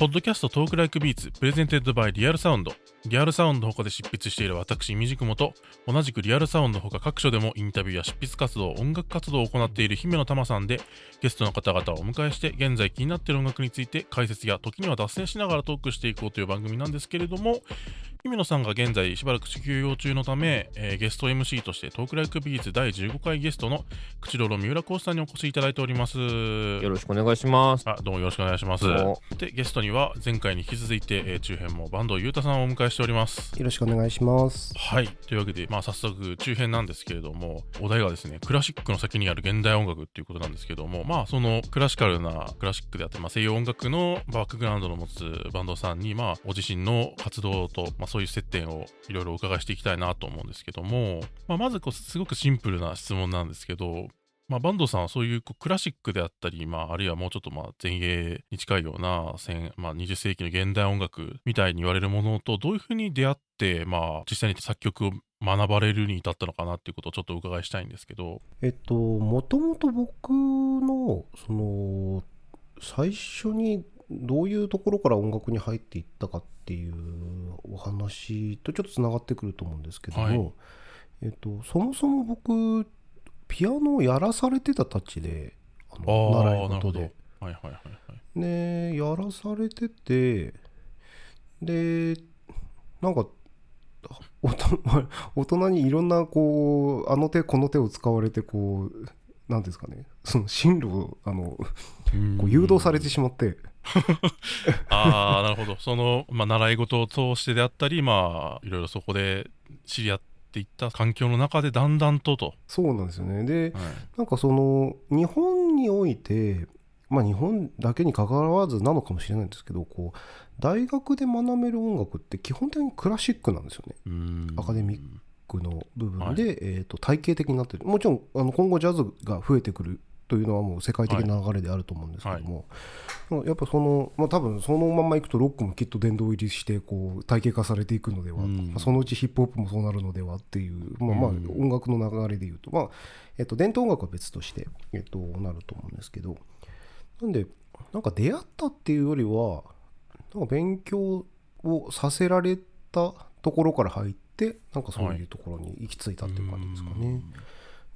ポッドキャスト Talk Like Beats presented by Real Sound。リアルサウンド他で執筆している私、 imdkm と、同じくリアルサウンド他各所でもインタビューや執筆活動、音楽活動を行っている姫乃たまさんで、ゲストの方々をお迎えして、現在気になっている音楽について解説や時には脱線しながらトークしていこうという番組なんですけれども、姫乃さんが現在しばらく休養中のため、えー、ゲスト MC として Talk Like Beats 第15回ゲストの口ロロ三浦康嗣さんにお越しいただいております。よろしくお願いします。あどうもよろしくお願いします。で、ゲストには前回に引き続いて、えー、中編も坂東裕太さんをお迎えしております。よろしくお願いします。はい。というわけで、まあ早速中編なんですけれども、お題がですね、クラシックの先にある現代音楽っていうことなんですけども、まあそのクラシカルなクラシックであって、まあ西洋音楽のバックグラウンドの持つバンドさんに、まあご自身の活動と、まあそういう接点をいろいろお伺いしていきたいなと思うんですけども、まあまずこうすごくシンプルな質問なんですけど、まあ、バンドさんはそういうクラシックであったり、まあ、あるいはもうちょっとまあ前衛に近いような、まあ、20世紀の現代音楽みたいに言われるものとどういうふうに出会って、まあ、実際に作曲を学ばれるに至ったのかなっていうことをちょっとお伺いしたいんですけど。えっと、もともと僕の、その、最初にどういうところから音楽に入っていったかっていうお話とちょっとつながってくると思うんですけども、はいえっと、そもそも僕、ピアノをやらされてたたちで、あの習い事で。はいはいはいはい。で、やらされてて、で、なんか、大人にいろんな、こう、あの手この手を使われて、こう、なんですかね、その進路を、あの、こう誘導されてしまって、ああ、なるほど。その、まあ、習い事を通してであったり、まあ、いろいろそこで知り合っていった環境の中でだんだんとと。そうなんですよね。で、はいなんかその、日本において、まあ日本だけに関わらずなのかもしれないんですけど、こう、大学で学べる音楽って基本的にクラシックなんですよね。アカデミックの部分で、はえー、と体系的になってるもちろんあの今後ジャズが増えてくるというのはもう世界的な流れであると思うんですけども、やっぱその、まあ、多分そのままいくとロックもきっと殿堂入りしてこう体系化されていくのでは、うん。まあそのうちヒップホップもそうなるのではっていう、まあまあ、うん音楽の流れでいうと、まあえっと伝統音楽は別として、えっとなると思うんですけど。なんでなんか出会ったっていうよりはなんか勉強をさせられたところから入ってなんかそういうところに行き着いたっていう感じですかね。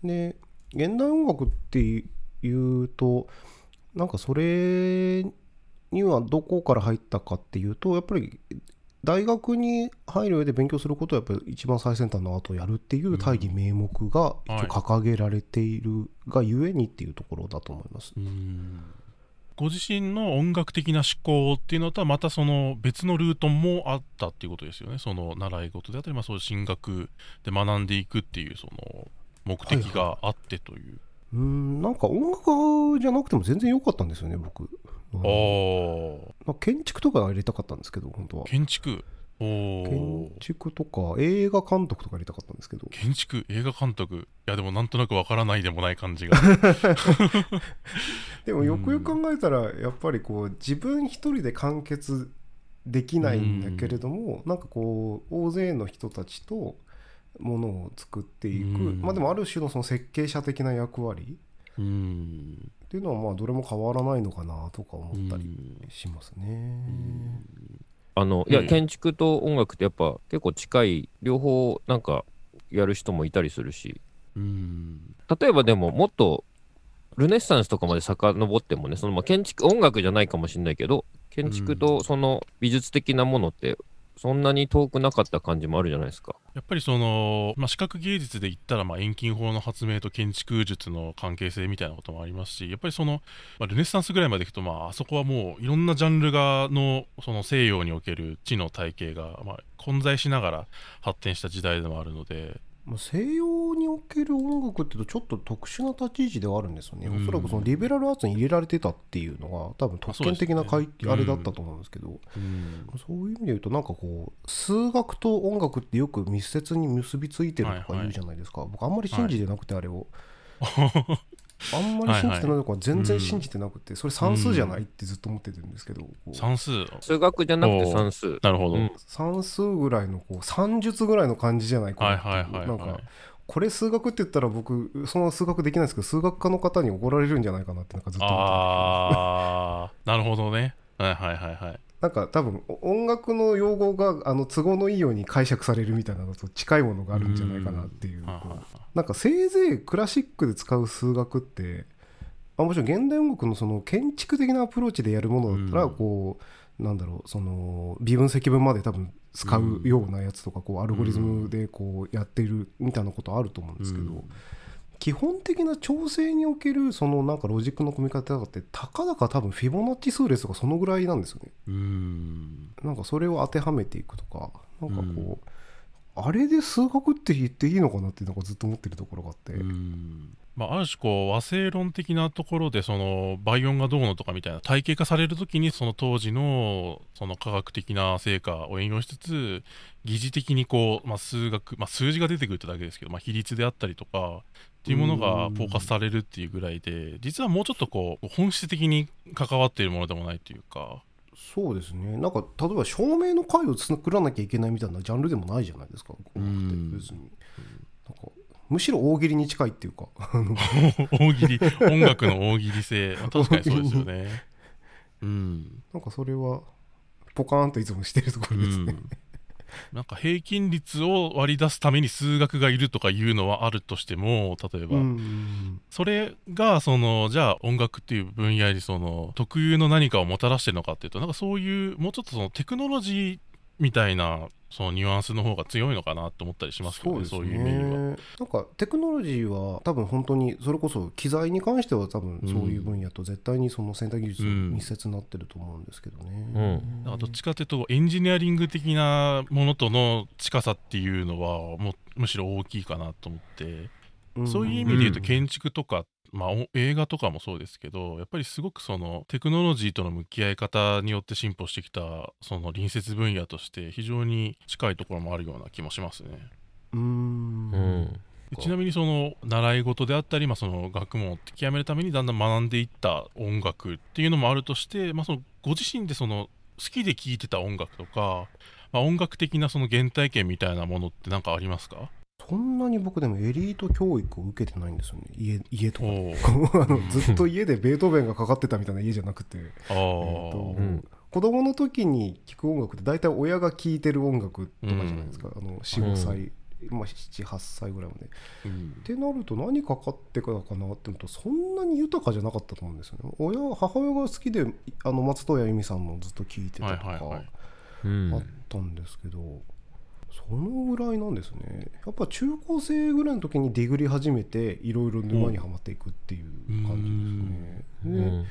で現代音楽っていうとなんかそれにはどこから入ったかっていうとやっぱり大学に入る上で勉強することはやっぱり一番最先端のアートをやるっていう大義名目が掲げられているがゆえにっていうところだと思います。ご自身の音楽的な思考っていうのとはまたその別のルートもあったっていうことですよね。その習い事であったり、まあ、そういう進学で学んでいくっていうその目的があってという、うーんなんか音楽じゃなくても全然良かったんですよね僕。うんああまあ建築とかやりたかったんですけど本当は。建築？お建お築とか映画監督とかやりたかったんですけど。建築？映画監督？いやでもなんとなくわからないでもない感じが。でもよくよく考えたらやっぱりこう自分一人で完結できないん。だけれどもなんかこう大勢の人たちとものを作っていく。うん。まあでもある種のその設計者的な役割。うーん。っていうのはまあどれも変わらないのかなとか思ったりうん。しますね。あの、いや、うん建築と音楽ってやっぱ結構近い、両方なんかやる人もいたりするし、うーん。例えばでももっとルネッサンスとかまで遡ってもね、そのまあ建築、音楽じゃないかもしれないけど、建築とその美術的なものって、そんなに遠くなかった感じもあるじゃないですか。やっぱりその、まあ、視覚芸術で言ったら、まあ、遠近法の発明と建築術の関係性みたいなこともありますし、やっぱりその、まあ、ルネッサンスぐらいまでいくと、まあ、あそこはもういろんなジャンルがの、その西洋における地の体系が、まあ、混在しながら発展した時代でもあるので、まあ、西洋における音楽っていうとちょっと特殊な立ち位置ではあるんですよね、うん。おそらくそのリベラルアーツに入れられてたっていうのが多分特権的なあそう会ですね。あれだったと思うんですけど、うん。そういう意味で言うとなんかこう数学と音楽ってよく密接に結びついてるとか言うじゃないですか、僕あんまり信じてなくてあれを、あんまり信じてないのか全然信じてなくてそれ算数じゃないってずっと思ってるんですけど、算数、数学じゃなくて算数。なるほど。うん算数ぐらいのこう算術ぐらいの感じじゃないかはいなってはいはいなんかはい。これ数学って言ったら僕その数学できないですけど数学科の方に怒られるんじゃないかなってなんかずっと思ってああ、なるほどね。はいはいはいはい。なんか多分音楽の用語があの都合のいいように解釈されるみたいなのと近いものがあるんじゃないかなっていう、こうなんかせいぜいクラシックで使う数学ってあもちろん現代音楽のその建築的なアプローチでやるものだったらうん。こう、なんだろうその微分積分まで多分使うようなやつとかこうアルゴリズムでこうやっているみたいなことあると思うんですけど、うん基本的な調整におけるそのなんかロジックの組み方ってたかだか多分フィボナッチ数列とかそのぐらいなんですよね。うーんなんかそれを当てはめていくとかなんかこう、あれで数学って言っていいのかなってなんかずっと思ってるところがあって。うーんまあ、ある種こう和声論的なところでその倍音がどうのとかみたいな体系化されるときにその当時のその科学的な成果を引用しつつ疑似的にこう、まあ、数学、まあ、数字が出てくるってだけですけど、まあ、比率であったりとかっていうものがフォーカスされるっていうぐらいで実はもうちょっとこう本質的に関わっているものでもないというか。そうですね。なんか例えば照明の回を作らなきゃいけないみたいなジャンルでもないじゃないですか。音楽って別に。なんかむしろ大喜利に近いっていうか。大喜利。音楽の大喜利性、まあ確かにそうですよね。うん。なんかそれはポカーンといつもしてるところですね、うんなんか平均率を割り出すために数学がいるとかいうのはあるとしても例えば、うん。それがそのじゃあ音楽っていう分野にその特有の何かをもたらしてるのかっていうとなんかそういうもうちょっとそのテクノロジーみたいなそのニュアンスの方が強いのかなと思ったりしますけどねそういう意味では。なんかテクノロジーは多分本当にそれこそ機材に関しては多分そういう分野と絶対にその先端技術密接になってると思うんですけどね、うん。だからどっちかというとエンジニアリング的なものとの近さっていうのはもうむしろ大きいかなと思って、ん。そういう意味で言うとうん建築とか、まあ、お映画とかもそうですけどやっぱりすごくそのテクノロジーとの向き合い方によって進歩してきたその隣接分野として非常に近いところもあるような気もしますね。うーん。うん。でちなみにその習い事であったり、まあ、その学問を極めるためにだんだん学んでいった音楽っていうのもあるとして、まあ、そのご自身でその好きで聴いてた音楽とか、まあ、音楽的なその原体験みたいなものって何かありますか？そんなに僕でもエリート教育を受けてないんですよね。家家とか。あのずっと家でベートーベンがかかってたみたいな家じゃなくて、あー、えーとうん子供の時に聴く音楽って大体親が聴いてる音楽とかじゃないですか、あの45歳、まあ、78歳ぐらいまで。うん。ってなると何かかってからかなって思うとそんなに豊かじゃなかったと思うんですよね。親母親が好きであの松任谷由実さんのずっと聴いてたとか、はいはいはい。うんあったんですけど、そのぐらいなんですね。やっぱ中高生ぐらいの時にディグり始めていろいろ沼にはまっていくっていう感じですね。でうん。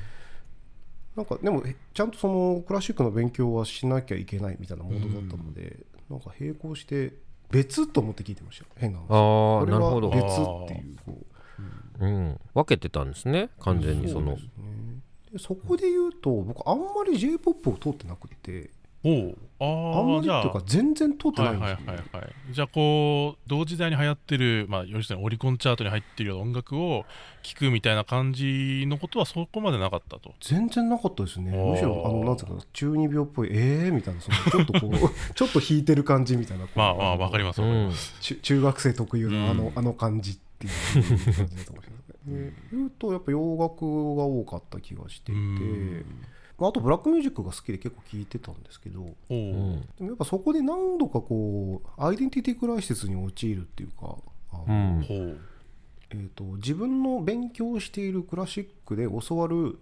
なんかでもえちゃんとそのクラシックの勉強はしなきゃいけないみたいなモードだったので、なんか並行して別と思って聞いてました変な話あこれあなるほど。は別っていうこううん。分けてたんですね。完全にその。うですね。でそこで言うと僕あんまり j p o p を通ってなくて。おうああんまりいうか全然通ってはないいんですよ、ね。はいはいはいじゃあこう同時代に流行ってるまあ要するにオリコンチャートに入ってるような音楽を聴くみたいな感じのことはそこまでなかったと。全然なかったですね。むしろあのなんつうか中二病っぽいえーみたいなそのちょっとこうちょっと弾いてる感じみたいな。まあまあわかりますわかります、中中学生特有のあの,、うん。あの感じっていう感じだったかもしれない。ですね。で言うとやっぱ洋楽が多かった気がしていて、うん。まあ、あとブラックミュージックが好きで結構聴いてたんですけどおう。うんでもやっぱそこで何度かこうアイデンティティクライシスに陥るっていうかうん。えー、と自分の勉強しているクラシックで教わる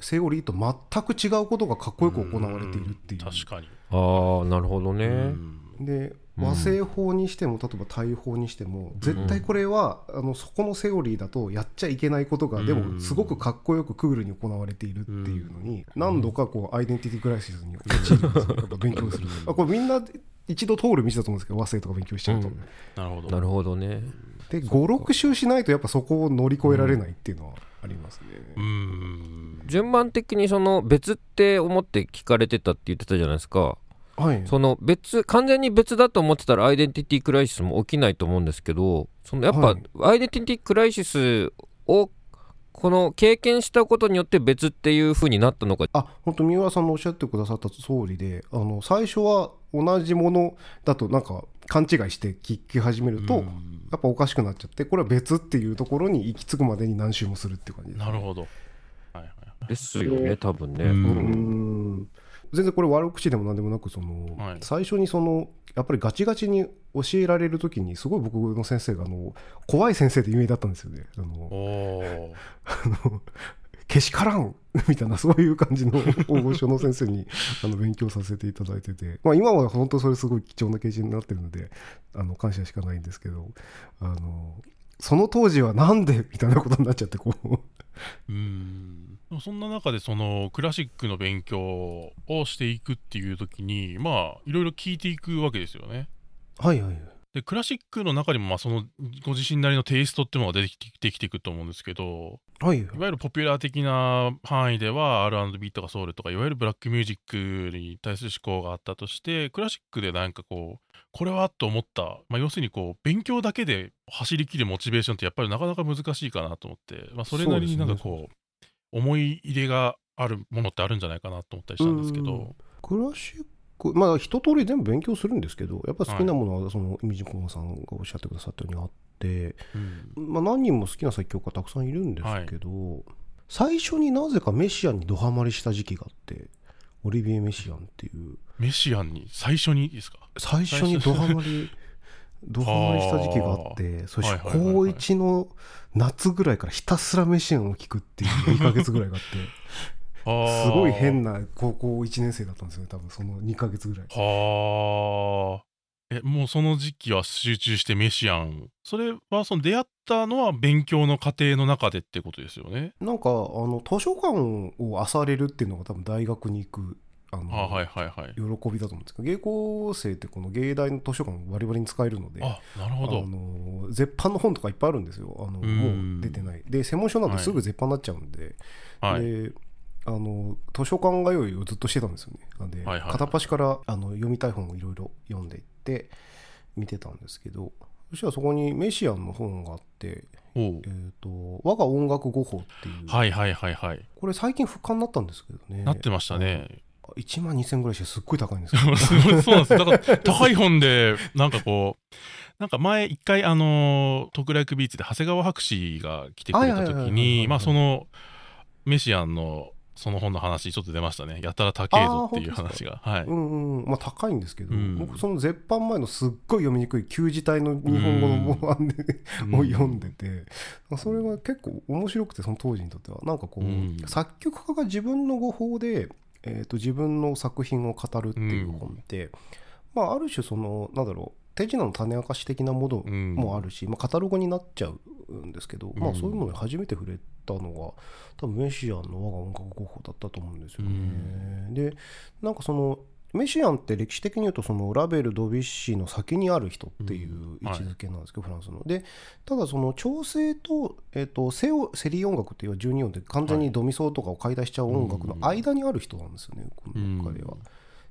セオリーと全く違うことがかっこよく行われているっていう。確かに、ああなるほどね。うん。でうん和製法にしても例えば大法にしても絶対これはあのそこのセオリーだとやっちゃいけないことがでもすごくかっこよくクールに行われているっていうのに何度かこうアイデンティティクライシスに陥るんですよやっぱ 勉強する。とあこれみんな一度通る道だと思うんですけど和製とか勉強しちゃうと、うん。なるほど。なるほどね。で56周しないとやっぱそこを乗り越えられないっていうのはありますね、うん。順番的にその別って思って聞かれてたって言ってたじゃないですかはい。その別完全に別だと思ってたらアイデンティティクライシスも起きないと思うんですけどそのやっぱ、はい。アイデンティティクライシスをこの経験したことによって別っていう風になったのか。あ本当三浦さんのおっしゃってくださった通りであの最初は同じものだとなんか勘違いして聞き始めると、うん。やっぱおかしくなっちゃってこれは別っていうところに行き着くまでに何周もするっていう感じです。なるほど。はいはい。ですよね多分ね、うん。うん全然これ悪口でも何でもなくその、はい。最初にそのやっぱりガチガチに教えられる時にすごい僕の先生があの怖い先生で有名だったんですよね。あのけしからんみたいなそういう感じの大御所の先生に あの勉強させていただいてて、まあ、今は本当それすごい貴重な経験になってるのであの感謝しかないんですけどあのその当時はなんでみたいなことになっちゃってこう。うんそんな中でそのクラシックの勉強をしていくっていう時にまあいろいろ聞いていくわけですよね。はいはいでクラシックの中にもまあそのご自身なりのテイストっていうのが出てきてできていくと思うんですけどはいい。わゆるポピュラー的な範囲では R&B とかソウルとかいわゆるブラックミュージックに対する思考があったとしてクラシックでなんかこうこれはと思った、まあ、要するにこう勉強だけで走りきるモチベーションってやっぱりなかなか難しいかなと思って、まあ、それなりになんかこう思い入れがあるものってあるんじゃないかなと思ったりしたんですけうんど。クラシックまあ一通り全部勉強するんですけどやっぱ好きなものはそのイミジコンさんがおっしゃってくださったようにあって、うん。まあ、何人も好きな作曲家たくさんいるんですけど、最初になぜかメシアンにドハマりした時期があってオリビエ・メシアンっていう。メシアンに最初にですか？最初にドハマりドハマりした時期があってそして高1の夏ぐらいからひたすらメシアンを聴くっていう2ヶ月ぐらいがあって すごい変なな高校1年生だったんですよね多分その2ヶ月ぐらい。はあ。え、もうその時期は集中してメシアン。それはその出会ったのは勉強の過程の中でってことですよね？なんかあの図書館を漁れるっていうのが多分大学に行くあの、あはいはいはい。喜びだと思うんですけど芸工生ってこの芸大の図書館をバリバリに使えるのであ、なるほあど。の絶版の本とかいっぱいあるんですよあのうんもう出てないで専門書なんてすぐ絶版になっちゃうんで,、はい。であの図書館通いをずっとしてたんですよねなんで、はいはいはい片っ端からあの読みたい本をいろいろ読んでいって見てたんですけどそしたらそこにメシアンの本があってえー、と我が音楽語法っていう、はいはいはいはい。これ最近復刊になったんですけどねなってましたね。1万2000ぐらいしてすっごい高いんですよ。そうなんですよ。だから高い本で、なんかこう、なんか前一回あの徳楽ビーチで長谷川博士が来てくれた時にまあそのメシアンのその本の話ちょっと出ましたね。やたら高えぞっていう話が。はい、うんうんまあ高いんですけど、うん。僕その絶版前のすっごい読みにくい旧字体の日本語の模案で、うん。を読んでてそれが結構面白くてその当時にとっては。なんかこう、うん。作曲家が自分の語法で、えー、と自分の作品を語るっていう本って、まあある種そのなんだろう手品の種明かし的なものうん。もあるし、まあ、カタログになっちゃうんですけど、まあ、うんそういうものに初めて触れたのが多分メシアンの我が音楽語法だったと思うんですよね。でなんかそのメシアンって歴史的に言うとそのラベル・ドビュッシーの先にある人っていう位置づけなんですけど、フランスの。でただその調整と,、えー、とセオセリー音楽っていう12音で完全にドミソとかを解体しちゃう音楽の間にある人なんですよね、この彼は。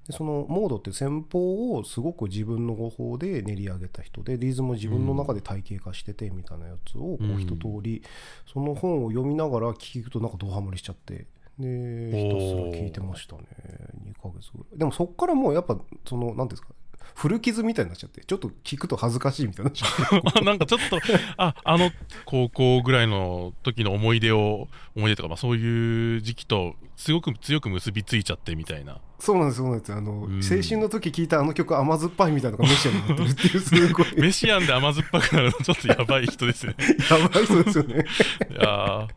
でそのモードって戦法をすごく自分の語法で練り上げた人でリズムを自分の中で体系化しててみたいなやつをこううん一通りその本を読みながら聞くとなんかドハマりしちゃってでひたすら聞いてましたね。2ヶ月ぐらい。でもそっからもうやっぱその何ていうんですか古傷みたいになっちゃってちょっと聞くと恥ずかしいみたいになっちゃって。なんかちょっとああの高校ぐらいの時の思い出を思い出とか、まあ、そういう時期とすごく強く結びついちゃってみたいな。そうなんですそうなんです。あの、ん。青春の時聞いたあの曲甘酸っぱいみたいなのがメシアになってるっていうすごい。メシアンで甘酸っぱくなるのちょっとやばい人ですね。やばい人ですよね。いやー。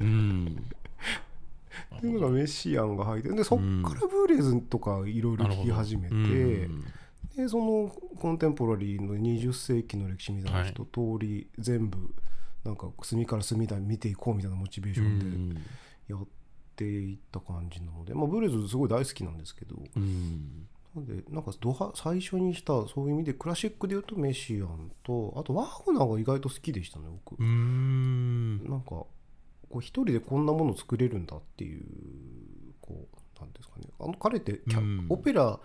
うんメシアンが入ってでそっからブーレーズンとかいろいろ聞き始めて、うん。でそのコンテンポラリーの20世紀の歴史みたいな一通り全部なんか隅から隅まで見ていこうみたいなモチベーションでやっていった感じなので、まあ、ブーレーズンすごい大好きなんですけど。うん。なんでなんかドハ最初にしたそういう意味でクラシックで言うとメシアンとあとワーグナーが意外と好きでしたね僕。う。ん。なんかこう一人でこんなもの作れるんだっていうこうなんですかね。あの彼ってキャうん。オペラ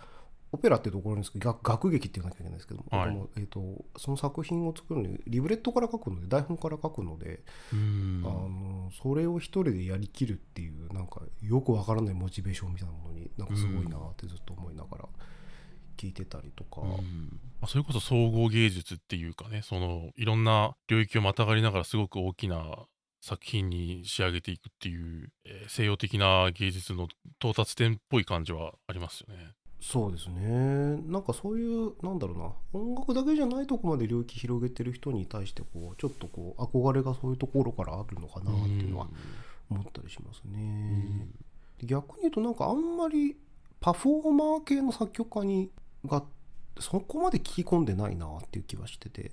オペラってところにですけど楽楽劇って言わなきゃいけないんですけども、はい。えー、とその作品を作るのにリブレットから書くので台本から書くので、うん。あのそれを一人でやりきるっていうなんかよくわからないモチベーションみたいなものになんかすごいなってずっと思いながら聞いてたりとか、それこそ総合芸術っていうかねそのいろんな領域をまたがりながらすごく大きな作品に仕上げていくっていう、えー西洋的な芸術の到達点っぽい感じはありますよね。そうですね。なんかそういうなんだろうな。音楽だけじゃないとこまで領域広げてる人に対してこうちょっとこう憧れがそういうところからあるのかなっていうのは思ったりしますうね逆に言うとなんかあんまりパフォーマー系の作曲家にがそこまで聞き込んでないなっていう気はしてて、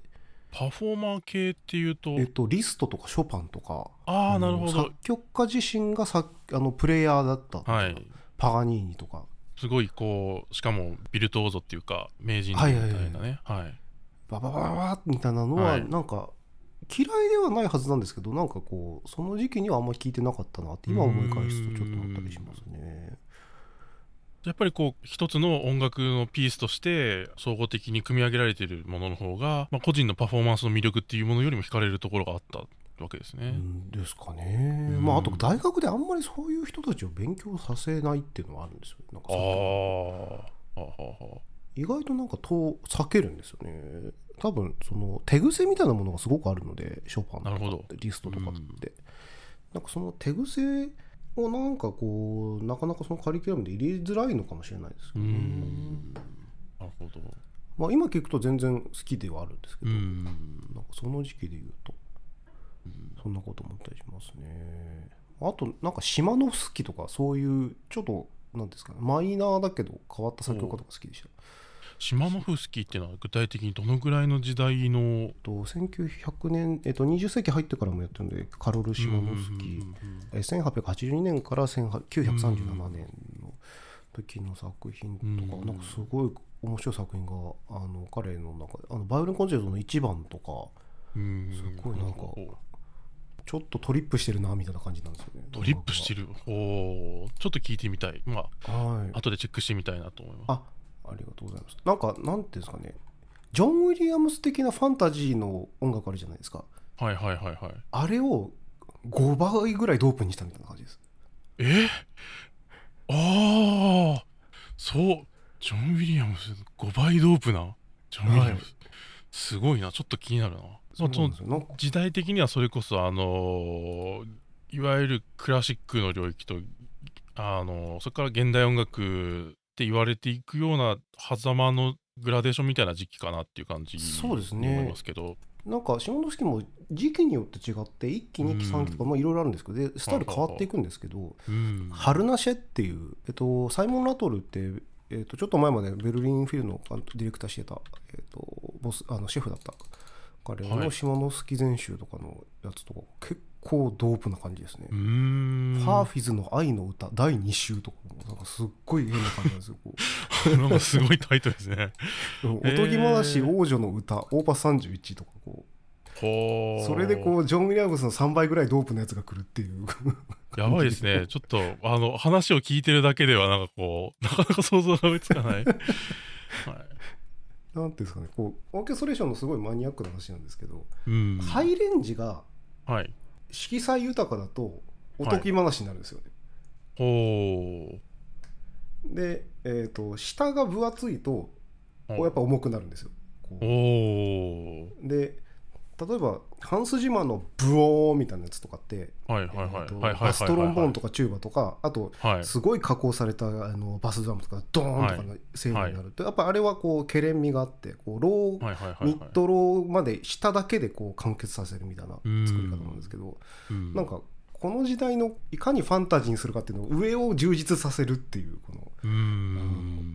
パフォーマー系っていうと、えっと、リストとかショパンとかああ、なるほど作。曲家自身がさあのプレイヤーだったはい。パガニーニとかすごいこう、しかもビルトオーゾっていうか、名人みたいなね。はい。バババババみたいなのははいなんか嫌いではないはずなんですけどなんかこうその時期にはあんまり聞いてなかったなって今思い返すとちょっと思ったりしますね。やっぱりこう一つの音楽のピースとして総合的に組み上げられているものの方が、まあ、個人のパフォーマンスの魅力っていうものよりも惹かれるところがあったわけですね。うんですかね。うんまああと大学であんまりそういう人たちを勉強させないっていうのはあるんですよ。なんかああ意外となんかと避けるんですよね。多分その手癖みたいなものがすごくあるのでショパンとかなるほどってリストとかって、なんかその手癖をなんかこうなかなかそのカリキュラムで入れづらいのかもしれないですけうどなるほど。まあ今聞くと全然好きではあるんですけど、うんなんかその時期で言うとそんなこと思ったりしますね。あとなんか島の好きとかそういうちょっとなんですかねマイナーだけど変わった作曲家とか好きでした。島のフスキーっていうのは具体的にどのぐらいの時代の？と1900年、えっと、20世紀入ってからもやってるのでカロル・シマノフスキー、えー1882年から1937年の時の作品とか、うんなんかすごい面白い作品があの彼の中であのバイオリンコンチェルトの1番とかうんすごいなんかちょっとトリップしてるなみたいな感じなんですよね。トリップしてる。おー。ちょっと聞いてみたい。まはい。あ後でチェックしてみたいなと思います。あありがとうございます。なんかなんていうんですかね。ジョン・ウィリアムス的なファンタジーの音楽あるじゃないですか。はいはいはいはい。あれを5倍ぐらいドープにしたみたいな感じです。え？ああそう。ジョン・ウィリアムス5倍ドープな？ジョン・ウィリアムス、すごいな。ちょっと気になるな。まあその時代的にはそれこそあのーいわゆるクラシックの領域とあのーそれから現代音楽って言われていくような狭間のグラデーションみたいな時期かなっていう感じそうですね。に思いますけど。なんか下関も時期によって違って1期2期3期とかまあいろいろあるんですけどでスタイル変わっていくんですけどうん。ハルナシェっていう、えっと、サイモン・ラトルって、えっと、ちょっと前までベルリンフィルのディレクターしてた、えっと、ボスあのシェフだった彼は。いの島のスキ全集とかのやつとか結構ドープな感じですね。う。ーん。ハーフィズの愛の歌第2集とかもなんかすっごい変な感じなんですよ。こなんかすごいタイトルですね。う おとぎ話王女の歌オーパス31とかこほう。それでこうジョン・ウィリアムスの3倍ぐらいドープのやつが来るっていうう。やばいですね。ちょっとあの話を聞いてるだけではなんかこうなかなか想像が追いつかない、はい、なんていうんですかねこうオーケストレーションのすごいマニアックな話なんですけど、うん。ハイレンジがはい。色彩豊かだとおとぎ話になるんですよね。ほで、えー、と下が分厚いとうこうやっぱ重くなるんですよ。で例えばハンス・ジマーのブオーンみたいなやつとかって、バストロンボーンとかチューバとかあとはい。すごい加工されたあのバスドラムとかドーンとかの声量になると、やっぱあれはこうけれんみがあってこうロー、ミッドローまで下だけでこう完結させるみたいな作り方なんですけど、うん。なんかこの時代のいかにファンタジーにするかっていうのを上を充実させるっていうこの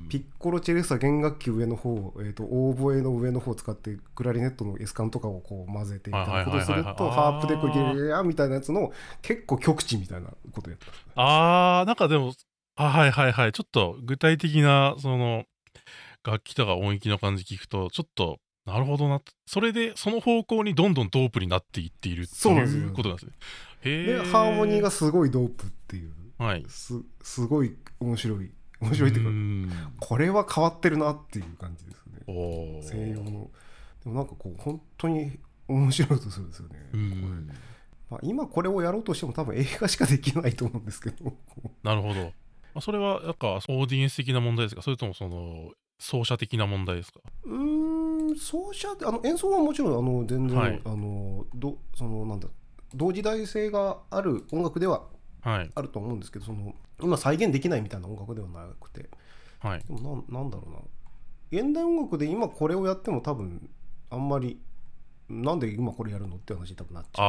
ピッコロチェレスタ弦楽器上の方、えー、とオーボエの上の方を使ってクラリネットのエス管とかをこう混ぜてみたいなことをするとハープでこうギリギリみたいなやつの結構極致みたいなことをやってます。あーなんかでもあはいはいはい。ちょっと具体的なその楽器とか音域の感じ聞くとちょっとなるほどなそれでその方向にどんどんドープになっていっているっていうことなんですね。へでえハーモニーがすごいドープっていう。はい。すすごい面白い。面白いっていうかん。これは変わってるなっていう感じですね。西洋の。でもなんかこう本当に面白いとするんですよね、うん。まあ、今これをやろうとしても多分映画しかできないと思うんですけど。なるほど。まあそれはなんかオーディエンス的な問題ですか？それともその奏者的な問題ですか？うーん奏者あの演奏はもちろんあの全然、はい。あのどそのなんだ同時代性がある音楽でははい。あると思うんですけどその今再現できないみたいな音楽ではなくて。はい。でもなんなんだろうな。現代音楽で今これをやっても多分あんまりなんで今これやるのって話に多分なっちゃ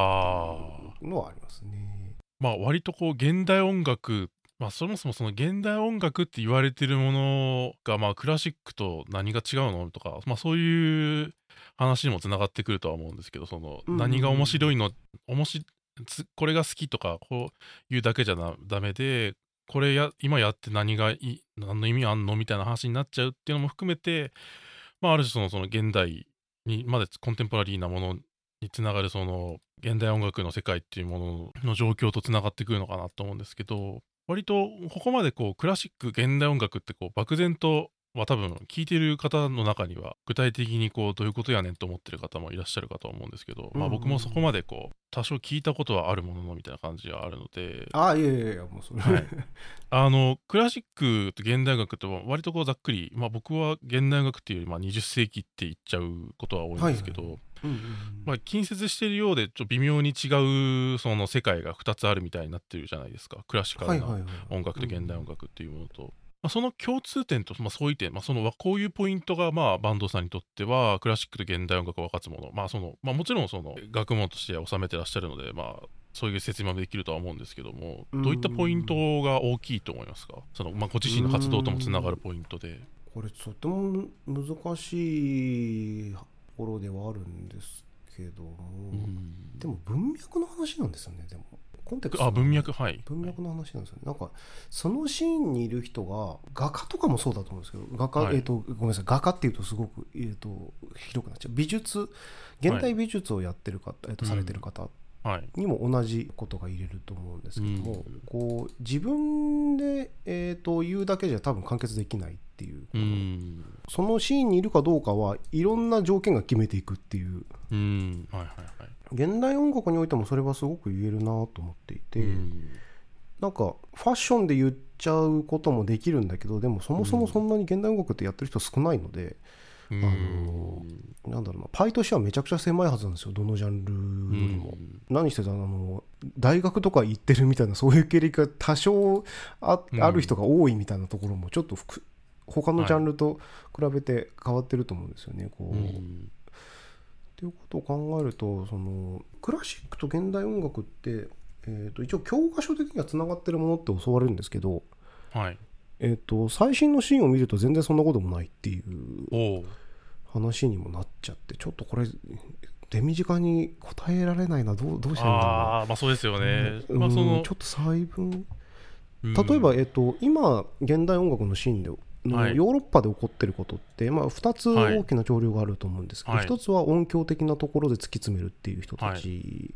うのはありますね。まあ割とこう現代音楽まあそもそもその現代音楽って言われてるものがまあクラシックと何が違うのとかまあそういう話にもつながってくるとは思うんですけどそのうん何が面白いの面白つこれが好きとかこういうだけじゃなダメでこれや今やって何がいい何の意味あんのみたいな話になっちゃうっていうのも含めてまあある種そのその現代にまでコンテンポラリーなものにつながるその現代音楽の世界っていうものの状況とつながってくるのかなと思うんですけど割とここまでこうクラシック現代音楽ってこう漠然とは多分聞いてる方の中には具体的にこうどういうことやねんと思ってる方もいらっしゃるかと思うんですけど、まあ僕もそこまでこう多少聞いたことはあるもののみたいな感じがあるので。ああいやいやいやもうそれ、は。い。あのクラシックと現代音楽って割とこうざっくり、まあ、僕は現代音楽っていうよりまあ20世紀って言っちゃうことは多いんですけど、はいうんうん。うんまあ、近接してるようでちょ微妙に違うその世界が2つあるみたいになってるじゃないですか。クラシカルなはいはいはい音楽と現代音楽っていうものと、まあ、その共通点と、まあ、そういう点、まあ、そのこういうポイントがまあバンドさんにとってはクラシックと現代音楽を分かつもの,、まあそのまあ、もちろんその学問として収めてらっしゃるので、まあ、そういう説明もできるとは思うんですけどもうん。どういったポイントが大きいと思いますか？その、まあ、ご自身の活動ともつながるポイントで。これとても難しいところではあるんですけども、うん。でも文脈の話なんですよねでもコンテクストあ文脈はい。文脈の話なんですよね。なんかそのシーンにいる人が画家とかもそうだと思うんですけど画家、はい。えっ、とごめんなさい。画家っていうとすごく、えー、と広くなっちゃう。美術現代美術をやってる方、えー、とされてる方はい。にも同じことが入れると思うんですけども、うん。こう自分で、えー、と言うだけじゃ多分完結できないっていう、うん。そのシーンにいるかどうかはいろんな条件が決めていくっていう。うん。はいはいはい。現代音楽においてもそれはすごく言えるなと思っていて、うん。なんかファッションで言っちゃうこともできるんだけどでもそもそもそんなに現代音楽ってやってる人少ないので、うん。のなんだろうなパイとしてはめちゃくちゃ狭いはずなんですよどのジャンルよりも。何してたあの大学とか行ってるみたいなそういう経歴が多少ある人が多いみたいなところもちょっとふく他のジャンルと比べて変わってると思うんですよね。こう。うん。っていうことを考えるとそのクラシックと現代音楽って、えー、と一応教科書的にはつながってるものって教われるんですけど、はい。えー、と最新のシーンを見ると全然そんなこともないっていう話にもなっちゃってちょっとこれ手短に答えられないなどうどうしたらいいんだろうああまあそうですよね、うんまあそのちょっと細分。うん。例えば、えっと、今現代音楽のシーンでのはい。ヨーロッパで起こってることって、まあ、2つはい。大きな潮流があると思うんですけど、はい。1つは音響的なところで突き詰めるっていう人たち、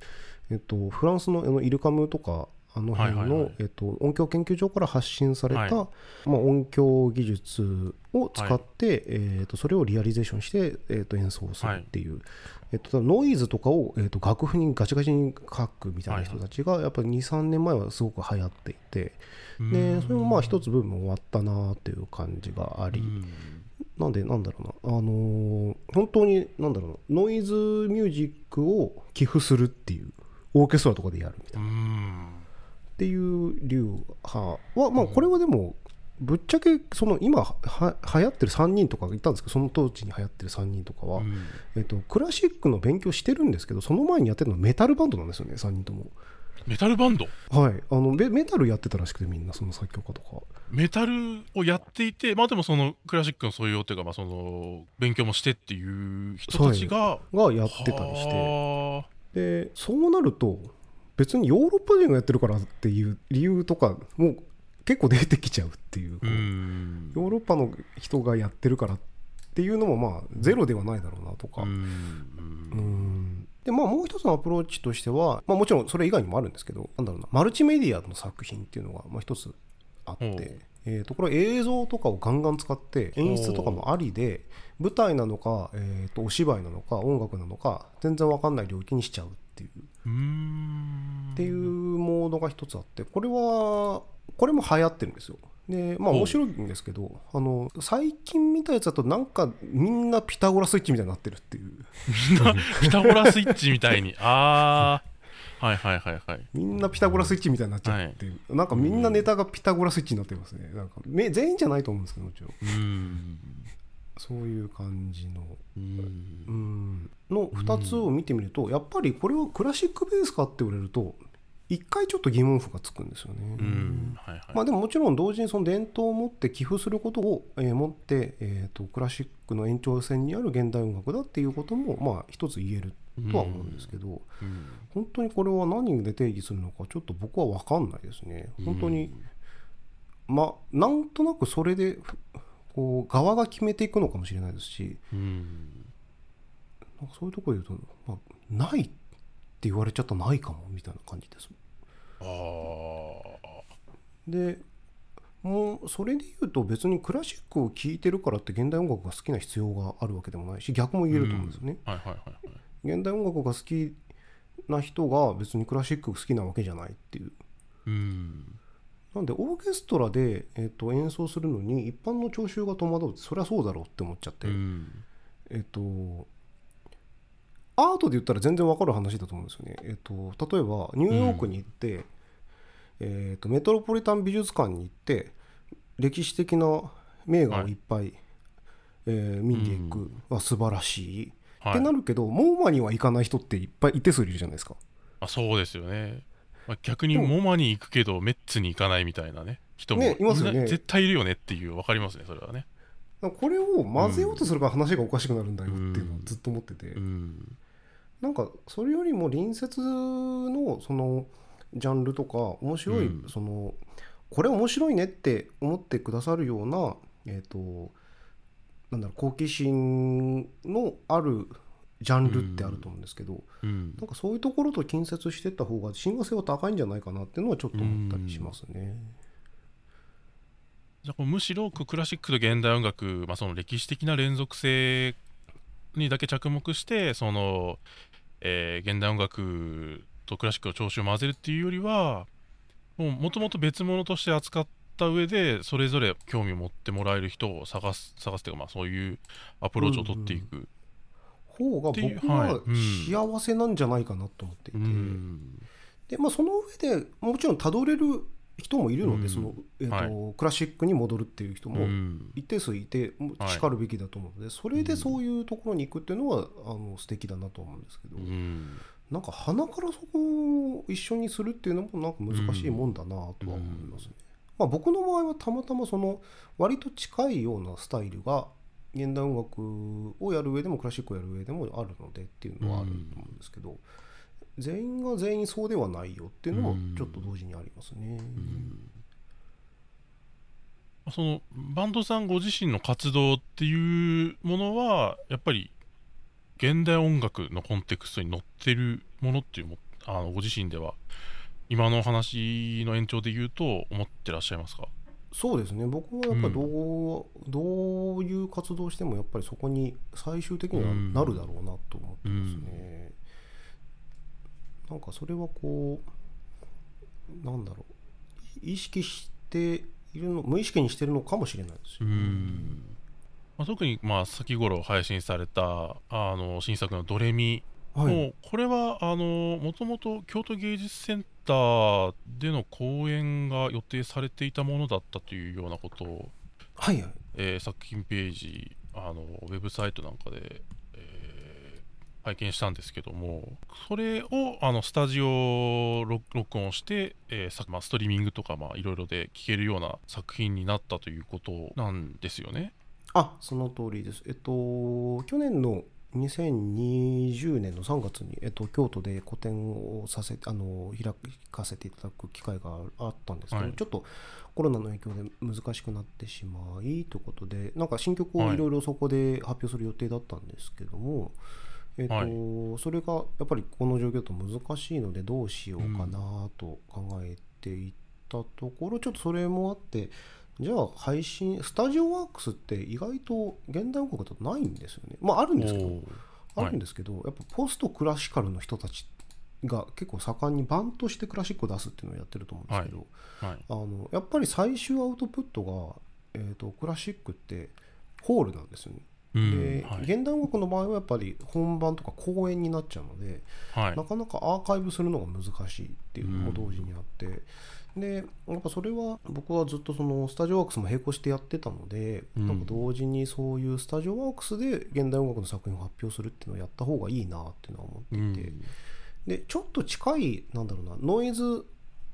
えっと、フランスのイルカムとかあの辺の、はいはいはい。えっと、音響研究所から発信された、はい。まあ、音響技術を使って、えっと、それをリアリゼーションして、えっと、演奏するっていう、えっと、ノイズとかを、えっと、楽譜にガチガチに書くみたいな人たちがやっぱり23年前はすごく流行っていて。でそれもまあ一つ部分も終わったなっていう感じがあり、うん。なんでなんだろうな。あのー本当になんだろうな。ノイズミュージックを寄付するっていうオーケストラとかでやるみたいな、っうんていう流派はまあこれはでもぶっちゃけその今はは流行ってる3人とかいたんですけどその当時に流行ってる3人とかは、うん。えっと、クラシックの勉強してるんですけどその前にやってるのはメタルバンドなんですよね3人とも。メタルバンド？はい、あのメメタルやってたらしくてみんなその作曲家とか。メタルをやっていてまあでもそのクラシックの素養というかまあその勉強もしてっていう人たちががやってたりして。はでそうなると別にヨーロッパ人がやってるからっていう理由とかもう結構出てきちゃうっていうううん。ヨーロッパの人がやってるからっていうのもまあゼロではないだろうなとか。ううん。んでまあもう一つのアプローチとしては、まあ、もちろんそれ以外にもあるんですけどなんだろうなマルチメディアの作品っていうのがまあ一つあって、えー、とこれは映像とかをガンガン使って演出とかもありで舞台なのか、えー、とお芝居なのか音楽なのか全然わかんない領域にしちゃうっていう。うんっていうモードが一つあってこれはこれも流行ってるんですよ。でまあ面白いんですけどあの最近見たやつだとなんかみんなピタゴラスイッチみたいになってるっていう。みんなピタゴラスイッチみたいに。ああはいはいはいはい。みんなピタゴラスイッチみたいになっちゃって、なんかみんなネタがピタゴラスイッチになってますね。なんかめ全員じゃないと思うんですけどもちろん。うんそういう感じの。うん。うん。の2つを見てみると、やっぱりこれはクラシックベースかって言われると一回ちょっと疑問符がつくんですよね。うん。はいはい。まあ、でももちろん同時にその伝統を持って寄付することを、えー持って、えー、とクラシックの延長線にある現代音楽だっていうこともまあ一つ言えるとは思うんですけど、うん。本当にこれは何で定義するのかちょっと僕は分かんないですね。本当に、まあなんとなくそれでふこう側が決めていくのかもしれないですしうんなんかそういうところで言うと、まあ、ないって言われちゃったらないかもみたいな感じです。でもうそれで言うと別にクラシックを聴いてるからって現代音楽が好きな必要があるわけでもないし逆も言えると思うんですよね。はいはいはいはい現代音楽が好きな人が別にクラシック好きなわけじゃないっていう。うんなんでオーケストラで、えっと演奏するのに一般の聴衆が戸惑うってそりゃそうだろうって思っちゃって、うん。えっとアートで言ったら全然わかる話だと思うんですよね。えっと例えばニューヨークに行って、えっとメトロポリタン美術館に行って歴史的な名画をい。っぱい、えー見に行く。は素晴らしい、はい。ってなるけどモーマには行かない人っていっぱい一定数いるじゃないですか。あそうですよね、まあ、逆にモマに行くけどメッツに行かないみたいなね。人もねいますよね。な絶対いるよねっていう分かりますねそれはね。これを混ぜようとするから話がおかしくなるんだよっていうのをずっと思ってて、うん。なんかそれよりも隣接のそのジャンルとか面白い、うん。そのこれ面白いねって思ってくださるようなえっ、となんだろう好奇心のあるジャンルってあると思うんですけど、うんなんかそういうところと近接していった方が親和性は高いんじゃないかなっていうのはちょっと思ったりしますね。じゃあむしろクラシックと現代音楽、まあ、その歴史的な連続性にだけ着目してその、えー現代音楽とクラシックの聴衆を混ぜるっていうよりはもともと別物として扱った上でそれぞれ興味を持ってもらえる人を探す探すというか、まあ、そういうアプローチを取っていく。方がっていう僕は幸せなんじゃないかなと思っていて、うん。でまあ、その上でもちろんたどれる人もいるので、うん。そのえーとはクラシックに戻るっていう人うもん。一定数いて、しかるべきだと思うのでそれでそういうところに行くっていうのは、あの素敵だなと思うんですけど、うん。なんか鼻からそこを一緒にするっていうのもなんか難しいもんだなとは思いますね。まあ、僕の場合はたまたまその割と近いようなスタイルが現代音楽をやる上でもクラシックをやる上でもあるのでっていうのはあると思うんですけど、全員が全員そうではないよっていうのもちょっと同時にありますね。そのバンドさんご自身の活動っていうものはやっぱり現代音楽のコンテクストに乗ってるものっていうもあのご自身では今の話の延長で言うと思ってらっしゃいますか？そうですね。僕はやっぱりどう,、どういう活動をしてもやっぱりそこに最終的にはうん。なるだろうなと思ってますね。なんかそれはこうなんだろう。意識しているの無意識にしてるのかもしれないですうよ。ね。ん、まあ、特にまあ先頃配信されたあの新作の「ドレミ」も、はい、これはあのもともと京都芸術センターでの公演が予定されていたものだったというようなことをはいはいえー作品ページあのウェブサイトなんかで、えー拝見したんですけどもそれをあのスタジオ録録音して、えーさまあ、ストリーミングとかまあいろいろで聴けるような作品になったということなんですよね。あその通りです。えっと去年の2020年の3月に、えっと、京都で個展をさせあの開かせていただく機会があったんですけど、はい。ちょっとコロナの影響で難しくなってしまいとい。うことでなんか新曲をはいいろいろそこで発表する予定だったんですけども、えっとはい。それがやっぱりこの状況だと難しいのでどうしようかなと考えていったところ、ちょっとそれもあってじゃあ配信スタジオワークスって意外と現代音楽だとないんですよね。まああるんですけどあるんですけど、やっぱポストクラシカルの人たちが結構盛んにバンとしてクラシックを出すっていうのをやってると思うんですけど、はい。あのやっぱり最終アウトプットが、えー、とクラシックってホールなんですよね。うん。で、はい。現代音楽の場合はやっぱり本番とか公演になっちゃうので、はい。なかなかアーカイブするのが難しいっていうのも同時にあって、でやっぱそれは僕はずっとそのスタジオワークスも並行してやってたので、うん。なんか同時にそういうスタジオワークスで現代音楽の作品を発表するっていうのをやった方がいいなっていうのは思っていて、うん。でちょっと近いなんだろうなノイズ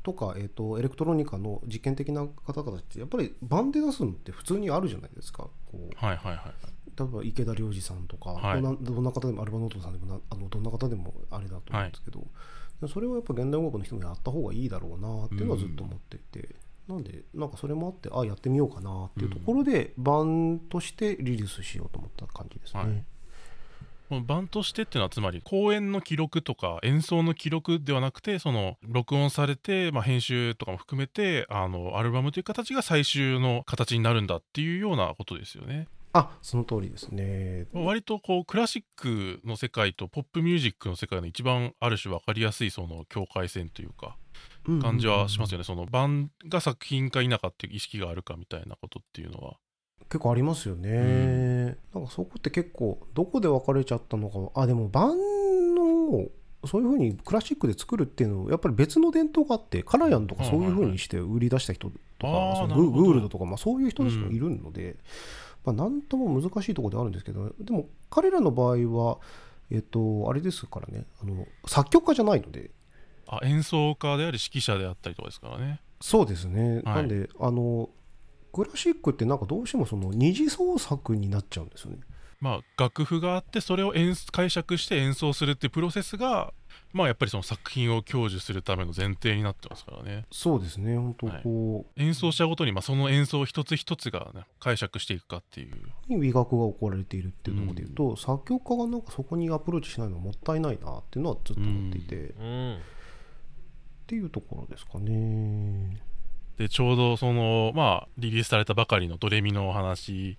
とか、えー、とエレクトロニカの実験的な方々ってやっぱり版で出すのって普通にあるじゃないですか。こう。はいはいはい例えば池田良二さんとか、はい。どんな方でもアルバノートさんでもなあのどんな方でもあれだと思うんですけど、でそれはやっぱ現代音楽の人もやった方がいいだろうなっていうのはずっと思っていて、なんでなんかそれもあってあやってみようかなっていうところで、版としてリリースしようと思った感じですね。はいこの版としてっていうのはつまり公演の記録とか演奏の記録ではなくてその録音されて、まあ、編集とかも含めてあのアルバムという形が最終の形になるんだっていうようなことですよね。あその通りですね。割とこうクラシックの世界とポップミュージックの世界の一番ある種分かりやすいその境界線というか感じはしますよね、その版が作品か否かっていう意識があるかみたいなことっていうのは。結構ありますよね、なんかそこって結構どこで分かれちゃったのか。あでも版のそういうふうにクラシックで作るっていうのはやっぱり別の伝統があってカラヤンとかそういうふうにして売り出した人とか、ググールドとか、まあ、そういう人たちもいるので、まあ、なんとも難しいところであるんですけどでも彼らの場合はえっとあれですからねあの作曲家じゃないので。あ演奏家であり指揮者であったりとかですからね。そうですね、はい。なんであのクラシックってなんかどうしてもその二次創作になっちゃうんですよね。まあ楽譜があってそれを演解釈して演奏するっていうプロセスがまあやっぱりその作品を享受するための前提になってますからね。そうですね。本当こう、演奏者ごとにまあその演奏一つ一つが、ね、解釈していくかっていう。に美学が行われているっていうところで言うと、作曲家がなんかそこにアプローチしないのはもったいないなっていうのはずっと思っていて、っうん。ていうところですかね。でちょうどそのまあリリースされたばかりのドレミのお話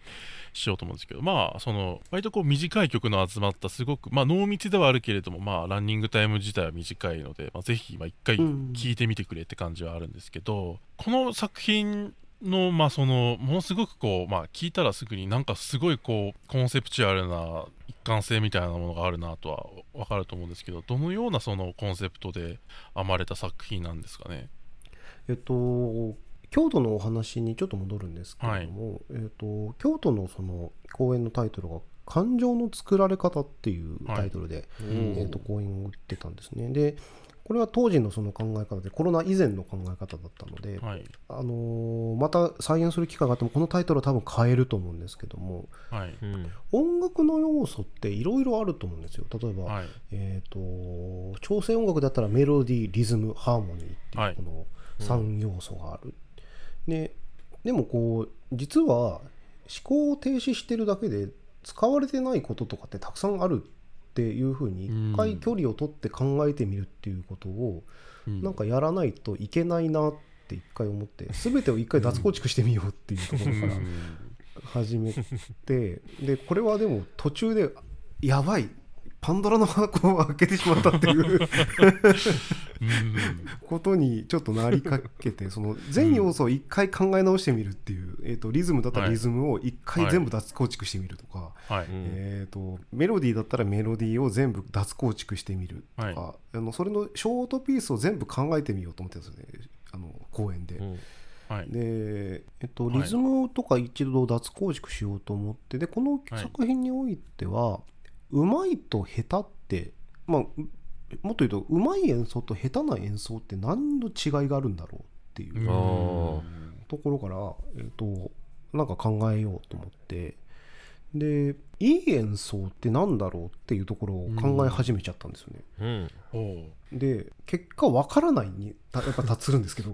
しようと思うんですけどまあその割とこう短い曲の集まったすごくまあ濃密ではあるけれどもまあランニングタイム自体は短いので、まあ、ぜひまあ一回うん聴いてみてくれって感じはあるんですけど、この作品のまあそのものすごくこうまあ聞いたらすぐになんかすごいこうコンセプチュアルな一貫性みたいなものがあるなとは分かると思うんですけどどのようなそのコンセプトで編まれた作品なんですかね？えっと京都のお話にちょっと戻るんですけれども、えっと京都のその公演のタイトルが「感情の作られ方」っていうタイトルで、うんえっと公演を打ってたんですね。でこれは当時のその考え方でコロナ以前の考え方だったので、はい。あのーまた再現する機会があってもこのタイトルは多分変えると思うんですけどもはい。うん。音楽の要素っていろいろあると思うんですよ。例えば、はい。えー、と調整音楽だったらメロディーリズムハーモニーってはい。いうこの3要素がある、ででもこう実は思考を停止してるだけで使われてないこととかってたくさんあるっていうふうに一回距離を取って考えてみるっていうことをうん。なんかやらないといけないなって一回思って全てを一回脱構築してみようっていうところからうん始めてでこれはでも途中でやばいパンドラの箱を開けてしまったっていう。うん。ことにちょっとなりかけてその全要素を一回考え直してみるっていう、えー、とリズムだったらリズムを一回全部脱構築してみるとか、えー、とメロディーだったらメロディーを全部脱構築してみるとか、はい。あのそれのショートピースを全部考えてみようと思ってるんですよね。あの公演で。うん。はい。で、えっと、はい。リズムとか一度脱構築しようと思ってでこのはい。作品においては、うまいと下手って、まあ、うもっと言うとうまい演奏と下手な演奏って何の違いがあるんだろうっていうところから、えっと、なんか考えようと思ってでいい演奏ってなんだろうっていうところを考え始めちゃったんですよね。うん。おうで結果わからないにたやっぱ 達するんですけど。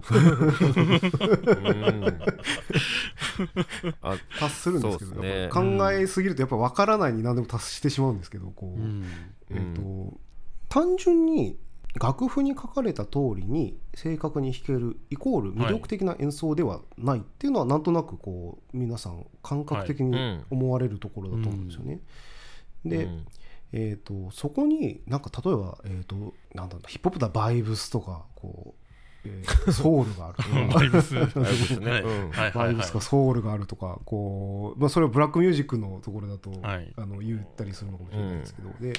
達するんですけどね。考えすぎるとやっぱ分からないに何でも達してしまうんですけどこう、うん。えっと単純に楽譜に書かれた通りに正確に弾けるイコール魅力的な演奏ではないっていうのはなんとなくこう皆さん感覚的に思われるところだと思うんですよね。で、うん。えー、とそこになんか例えば、えー、となんだろうヒップホップだバイブスとかこうえーソウルがあるとか。バイブス。ね。はいバイブスかソウルがあるとかこう、まあ、それはブラックミュージックのところだと、はい。あの言ったりするのかもしれないですけど、で、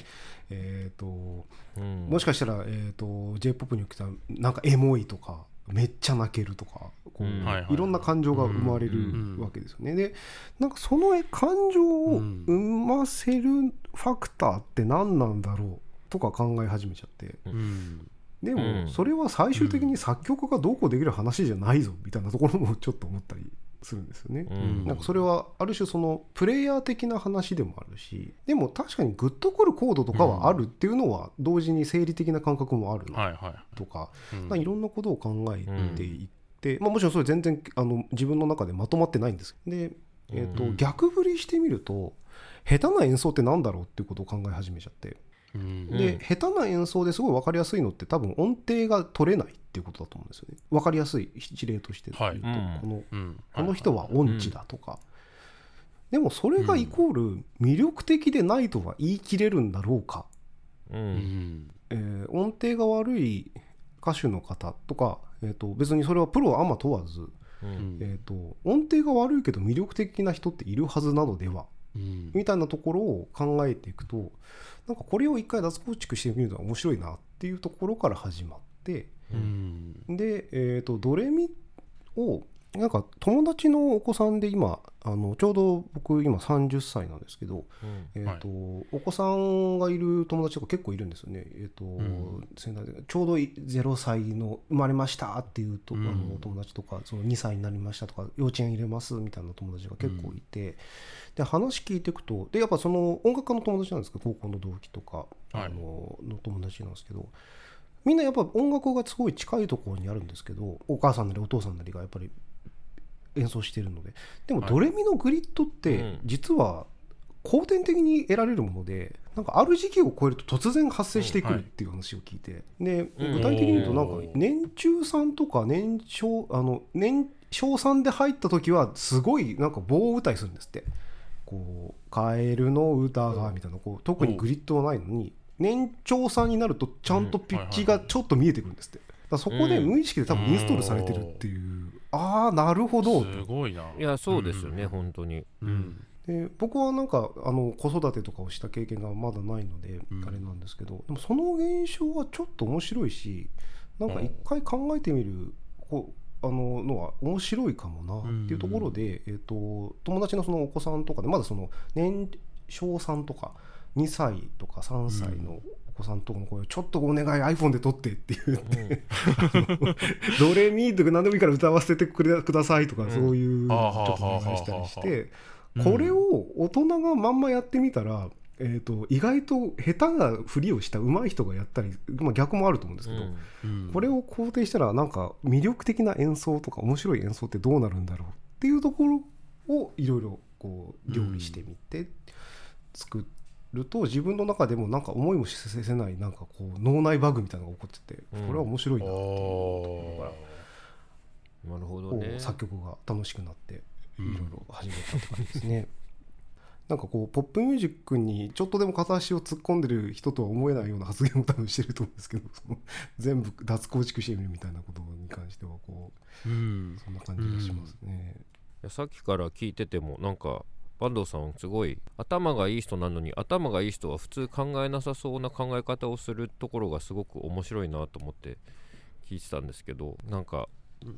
えー、とうん。もしかしたら、えー、と j p o p に来たなんかエモいとかめっちゃ泣けるとかこう、うん。はいはいい。ろんな感情が生まれるうん。わけですよね。でなんかその感情をうん生ませるファクターって何なんだろうとか考え始めちゃって。うん。でうん。もそれは最終的に作曲家がどうこうできる話じゃないぞみたいなところもちょっと思ったりするんですよね。うん。なんかそれはある種そのプレイヤー的な話でもあるしでも確かにグッとくるコードとかはあるっていうのは同時に生理的な感覚もある。とか、いろんなことを考えていって、まあ、もちろんそれ全然あの自分の中でまとまってないんです。で、えーとうん逆振りしてみると下手な演奏ってなんだろうっていうことを考え始めちゃって。うんで、下手な演奏ですごい分かりやすいのって多分音程が取れないっていうことだと思うんですよね。分かりやすい一例として。言うと、はいこのうん。この人は音痴だとか、でもそれがイコール魅力的でないとは言い切れるんだろうか、ううん。ん。えー音程が悪い歌手の方とか、えー、と別にそれはプロアマ問わず、うん。えー、と音程が悪いけど魅力的な人っているはずなのでは。うんみたいなところを考えていくとなんかこれを一回脱構築してみるのは面白いなっていうところから始まってうん。で、えー、とドレミをなんか友達のお子さんで今あのちょうど僕今30歳なんですけど、うん。えーとお子さんがいる友達とか結構いるんですよね、えーとん。世代でちょうど0歳の生まれましたっていうと、うんあの友達とかその2歳になりましたとか幼稚園入れますみたいな友達が結構いて、で話聞いていくとでやっぱその音楽家の友達なんですけど高校の同期とか、はい。あのの友達なんですけどみんなやっぱ音楽がすごい近いところにあるんですけどお母さんなりお父さんなりがやっぱり演奏しているので。でもはい。ドレミのグリッドっうてん。実は後天的に得られるものでなんかある時期を超えると突然発生してくるっていう話を聞いて、でうん。具体的に言うとなんか年中さんとか年少あの年少さんで入った時はすごいなんか棒歌いするんですって。こう「カエルの歌が」みたいなこう特にグリッドはないのに年長さんになるとちゃんとピッチがちょっと見えてくるんですって。そこで無意識で多分インストールされてるっていう、ああなるほど。すごいな。いやそうですよね、うん本当に。うん。で僕はなんかあの子育てとかをした経験がまだないので、うん。あれなんですけどでもその現象はちょっと面白いしなんか一回考えてみるこうあののは面白いかもなっていうところで、えー、と友達のそのお子さんとかでまだその年少さんとか2歳とか3歳のお子さんとかの声をちょっとお願い iPhone で撮ってって言って、ドレミとか何でもいいから歌わせてくれくださいとか、うん。そういうちあょーっとお願いしたりしはて。うんこれを大人がまんまやってみたら、えー、と意外と下手なふりをした上手い人がやったり、まあ、逆もあると思うんですけど、うん。これを肯定したらなんか魅力的な演奏とか面白い演奏ってどうなるんだろうっていうところをいろいろこう料理してみて作ると自分の中でもなんか思いもしせないなんかこう脳内バグみたいなのが起こっててうん。これは面白いなっていうおのがなるほど作曲が楽しくなっていうんろいろ始めたって感じですね。なんかこうポップミュージックにちょっとでも片足を突っ込んでる人とは思えないような発言を多分してると思うんですけどその 全部脱構築してみるみたいなことに関してはこうん。うそんな感じがしますね。いやさっきから聞いててもなんか坂東さんすごい頭がいい人なのに頭がいい人は普通考えなさそうな考え方をするところがすごく面白いなと思って聞いてたんですけどなんか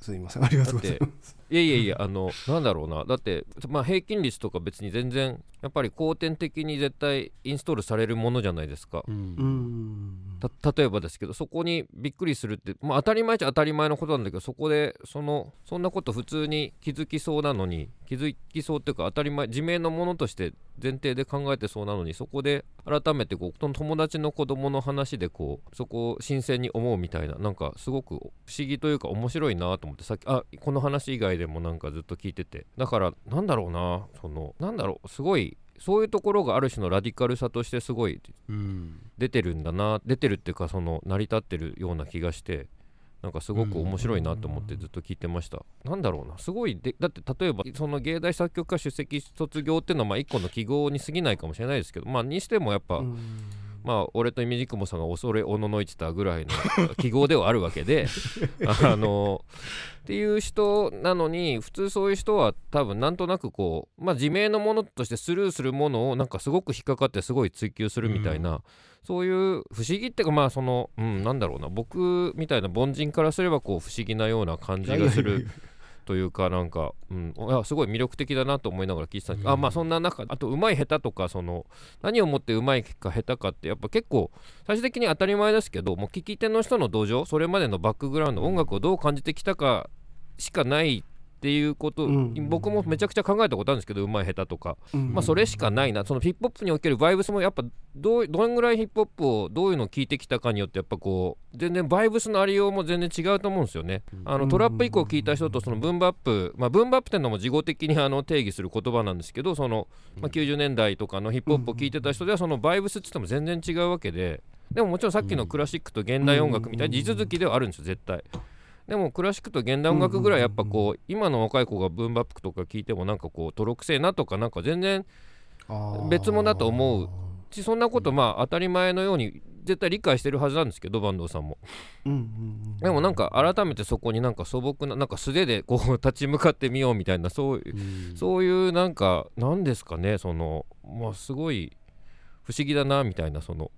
すいませんありがとうございます。いやいやいやあのなんだろうな。だってまあ平均率とか別に全然やっぱり後天的に絶対インストールされるものじゃないですか。ううん例えばですけどそこにびっくりするって、まあ、当たり前っちゃ当たり前のことなんだけどそこでそのそんなこと普通に気づきそうなのに気づきそうっていうか当たり前自明のものとして前提で考えてそうなのにそこで改めてこうの友達の子供の話でこうそこを新鮮に思うみたいななんかすごく不思議というか面白いなと思ってさっきあこの話以外でもなんかずっと聞いててだからなんだろうなそのなんだろうすごいそういうところがある種のラディカルさとしてすごいうん。出てるんだな出てるっていうかその成り立ってるような気がしてなんかすごく面白いなと思ってずっと聞いてました、なんだろうなすごいでだって例えばその芸大作曲家首席卒業っていうのはまあ一個の記号に過ぎないかもしれないですけどまあにしてもやっぱ、うんまあ俺とイミジクモさんが恐れおののいてたぐらいの記号ではあるわけで あのっていう人なのに普通そういう人は多分なんとなくこうまあ自明のものとしてスルーするものをなんかすごく引っかかってすごい追求するみたいな、そういう不思議っていうかまあそのうんなんだろうな僕みたいな凡人からすればこう不思議なような感じがする。というかなんか、うん、いやすごい魅力的だなと思いながら聞いてたんですけど、あまあそんな中あとうまい下手とかその何をもってうまいか下手かってやっぱ結構最終的に当たり前ですけどもう聞き手の人の土壌それまでのバックグラウンド音楽をどう感じてきたかしかないっていうこと、うん。僕もめちゃくちゃ考えたことあるんですけどうまい下手とか、うん。まあそれしかないな。そのヒップホップにおけるバイブスもやっぱどうどんぐらいヒップホップをどういうのを聞いてきたかによってやっぱこう全然バイブスのありようも全然違うと思うんですよね。あのトラップ以降聞いた人とそのブンバップ、まあ、ブンバップっていうのも事後的にあの定義する言葉なんですけどその、まあ、90年代とかのヒップホップを聞いてた人ではそのバイブスって言っても全然違うわけで。でももちろんさっきのクラシックと現代音楽みたいな地続きではあるんですよ絶対。でもクラシックと現代音楽ぐらいやっぱこう今の若い子がブンバップとか聞いてもなんかこう泥臭いなとかなんか全然別物だと思うしそんなことまあ当たり前のように絶対理解してるはずなんですけど坂東さんも。うんうんうん。でもなんか改めてそこになんか素朴ななんか素手でこう立ち向かってみようみたいなそういううん。そういうなんかなんですかねそのまあすごい不思議だなみたいなその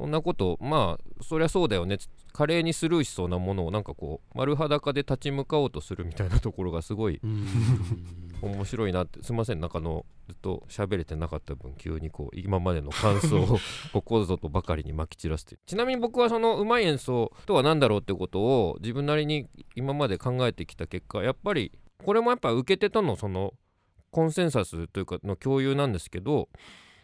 そんなことまあそりゃそうだよね。華麗にスルーしそうなものをなんかこう丸裸で立ち向かおうとするみたいなところがすごいうん。面白いなって。すいません。なんかあのずっと喋れてなかった分急にこう今までの感想を ここぞとばかりにまき散らすてちなみに僕はそのうまい演奏とは何だろうってことを自分なりに今まで考えてきた結果やっぱりこれもやっぱ受け手とのそのコンセンサスというかの共有なんですけど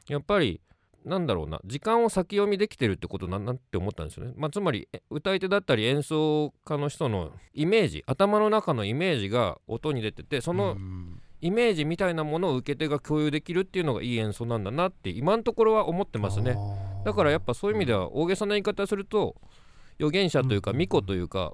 やっぱりなんだろうな時間を先読みできてるってことなんなんて思ったんですよね、まあ、つまりえ歌い手だったり演奏家の人のイメージ頭の中のイメージが音に出ててそのうんイメージみたいなものを受け手が共有できるっていうのがいい演奏なんだなって今のところは思ってますね。だからやっぱそういう意味では大げさな言い方すると預言者というかうん巫女というか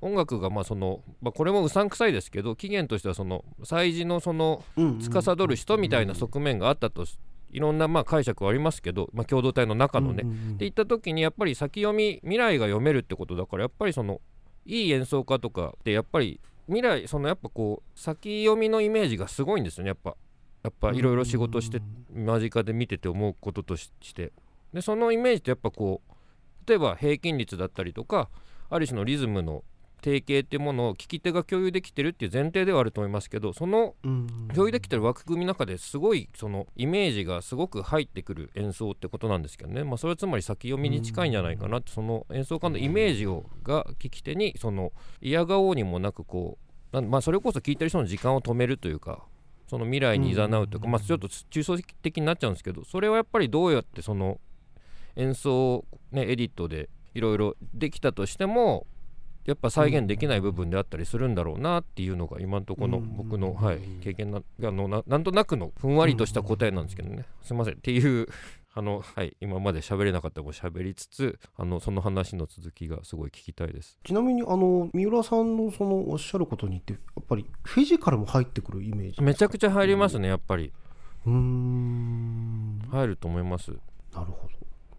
音楽がまあその、まあ、これもうさんくさいですけど起源としてはその祭事のその司る人みたいな側面があったとしいろんなまあ解釈はありますけど、まあ、共同体の中のね。うんうんうん。って言った時にやっぱり先読み未来が読めるってことだからやっぱりそのいい演奏家とかってやっぱり未来そのやっぱこう先読みのイメージがすごいんですよねやっぱ。やっぱいろいろ仕事して間近で見てて思うこととしして。でそのイメージってやっぱこう例えば平均率だったりとかある種のリズムの定型っていうものを聞き手が共有できてるっていう前提ではあると思いますけどそのうん。共有できてる枠組みの中ですごいそのイメージがすごく入ってくる演奏ってことなんですけどね、まあ、それはつまり先読みに近いんじゃないかなってその演奏家のイメージをが聞き手にその嫌がおうにもなくこうなんまあそれこそ聞いてる人の時間を止めるというかその未来に誘うというか、まあ、ちょっと抽象的になっちゃうんですけどそれはやっぱりどうやってその演奏を、ね、エディットでいろいろできたとしてもやっぱ再現できない部分であったりするんだろうなっていうのが今のところのうん僕の、はい、経験ながのななんとなくのふんわりとした答えなんですけどね、すいませんっていう あの、はい、今まで喋れなかったも喋りつつあのその話の続きがすごい聞きたいです。ちなみにあの三浦さんのそのおっしゃることにってやっぱりフィジカルも入ってくるイメージめちゃくちゃ入りますねやっぱり。うーん。入ると思います。なるほど。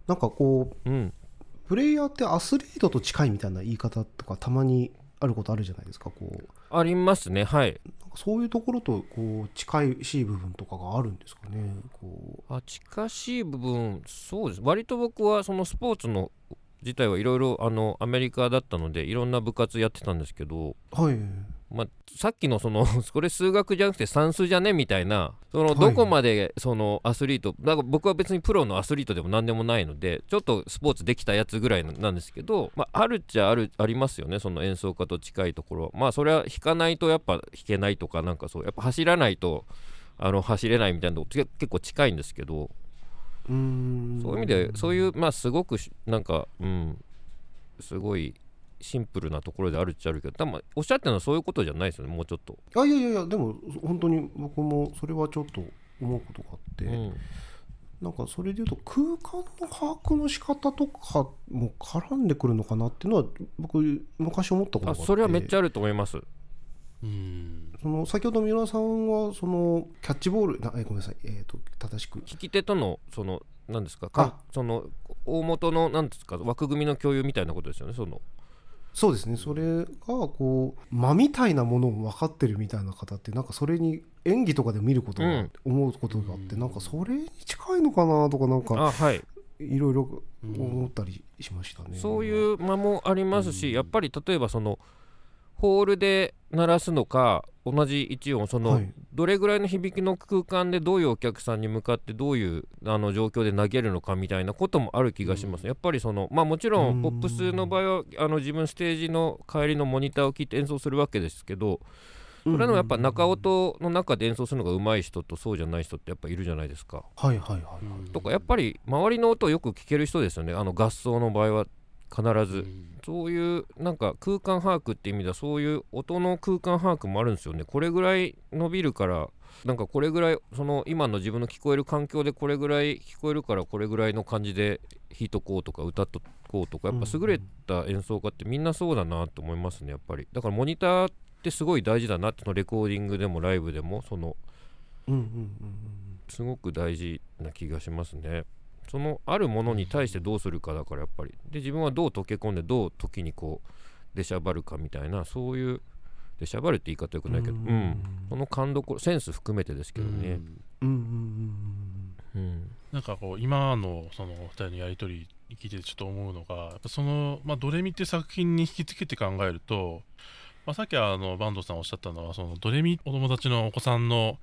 なんかこううんプレイヤーってアスリートと近いみたいな言い方とかたまにあることあるじゃないですかこう。ありますねはい。そういうところとこう近いしい部分とかがあるんですかねこあ近しい部分そうです。割と僕はそのスポーツの自体はいろいろあのアメリカだったのでいろんな部活やってたんですけど、うはいまあ、さっきのその これ数学じゃなくて算数じゃね？みたいなそのはい。どこまでそのアスリートだから僕は別にプロのアスリートでも何でもないのでちょっとスポーツできたやつぐらいなんですけど、まあ、あるっちゃあるありますよねその演奏家と近いところは。まあそれは弾かないとやっぱ弾けないとかなんかそうやっぱ走らないとあの走れないみたいなとこけ結構近いんですけど。うーん。そういう意味でそういうまあすごくしなんかうんすごいシンプルなところであるっちゃあるけど多分おっしゃってるのはそういうことじゃないですよねもうちょっと。あいやいやいやでも本当に僕もそれはちょっと思うことがあって、うん。なんかそれでいうと空間の把握の仕方とかも絡んでくるのかなっていうのは僕昔思ったことがあって。あそれはめっちゃあると思います。うん。その先ほど三浦さんはそのキャッチボールなえごめんなさい、えー、と正しく。聞き手とのその何ですかかその大元のなんですか枠組みの共有みたいなことですよねそのそうですね。それがこう間みたいなものを分かってるみたいな方ってなんかそれに演技とかで見ることが、うん。思うことがあってなんかそれに近いのかなとかなんかあはい。いろいろ思ったりしましたね。そういう間もありますし、やっぱり例えばそのホールで鳴らすのか同じ一音その、はい。どれぐらいの響きの空間でどういうお客さんに向かってどういうあの状況で投げるのかみたいなこともある気がします、やっぱりそのまあもちろうん。んポップスの場合はあの自分ステージの帰りのモニターを聞いて演奏するわけですけどそれでもやっぱ中音の中で演奏するのが上手い人とそうじゃない人ってやっぱいるじゃないですか。はいはいはいはい。とかやっぱり周りの音をよく聞ける人ですよね。あの合奏の場合は必ず、そういうなんか空間把握って意味ではそういう音の空間把握もあるんですよね。これぐらい伸びるからなんかこれぐらいその今の自分の聞こえる環境でこれぐらい聞こえるからこれぐらいの感じで弾いとこうとか歌っとこうとかやっぱ優れた演奏家ってみんなそうだなと思いますねやっぱり。だからモニターってすごい大事だなってそのレコーディングでもライブでもそのすごく大事な気がしますね。そのあるものに対してどうするかだからやっぱり。で自分はどう溶け込んでどう時にこう出しゃばるかみたいなそういう出しゃばるって言い方よくないけど、ううん。んその勘どころセンス含めてですけどね。うん。うん。うん。うん。なんかこう今のそのお二人のやり取り聞いててちょっと思うのがやっぱその、まあ、ドレミって作品に引き付けて考えると、まあ、さっきあの坂東さんおっしゃったのはそのドレミお友達のお子さんの、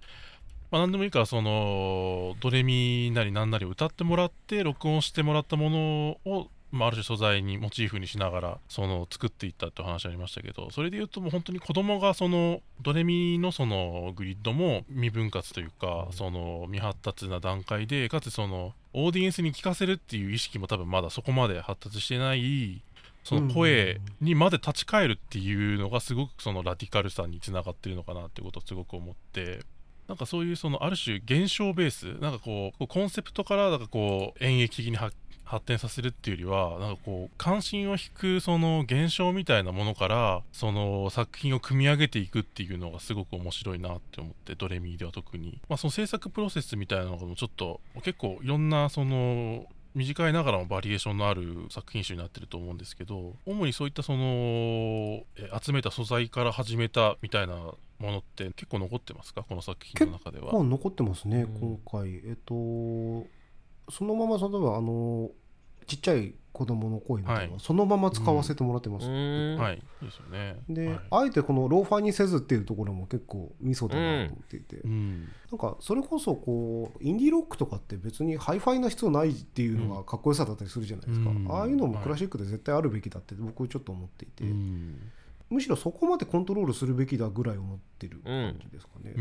まあ、何でもいいからそのドレミなり何なり歌ってもらって録音してもらったものをまあ、ある種素材にモチーフにしながらその作っていったってお話ありましたけどそれで言うともう本当に子供がそのドレミのそのグリッドも未分割というかその未発達な段階でかつそのオーディエンスに聞かせるっていう意識も多分まだそこまで発達してないその声にまで立ち返るっていうのがすごくそのラディカルさにつながってるのかなっていうことをすごく思ってなんかそういうそのある種現象ベースなんかこうコンセプトからなんかこう演劇的に発発展させるっていうよりはなんかこう関心を引くその現象みたいなものからその作品を組み上げていくっていうのがすごく面白いなって思ってドレミーでは特に、まあ、その制作プロセスみたいなのがもちょっと結構いろんなその短いながらもバリエーションのある作品集になってると思うんですけど主にそういったそのえ集めた素材から始めたみたいなものって結構残ってますか？この作品の中では。まあ残ってますね、うん。今回。えっとそのまま例えばあのちっちゃい子供の声みたいなそのまま使わせてもらってます、うーん。はい、ですよね。で、はい。あえてこのローファーにせずっていうところも結構ミソだなと思っていて、うん、なんかそれこそこうインディーロックとかって別にハイファイな必要ないっていうのがかっこよさだったりするじゃないですか、うん。ああいうのもクラシックで絶対あるべきだって僕ちょっと思っていて、うん。むしろそこまでコントロールするべきだぐらい思ってる感じですかね。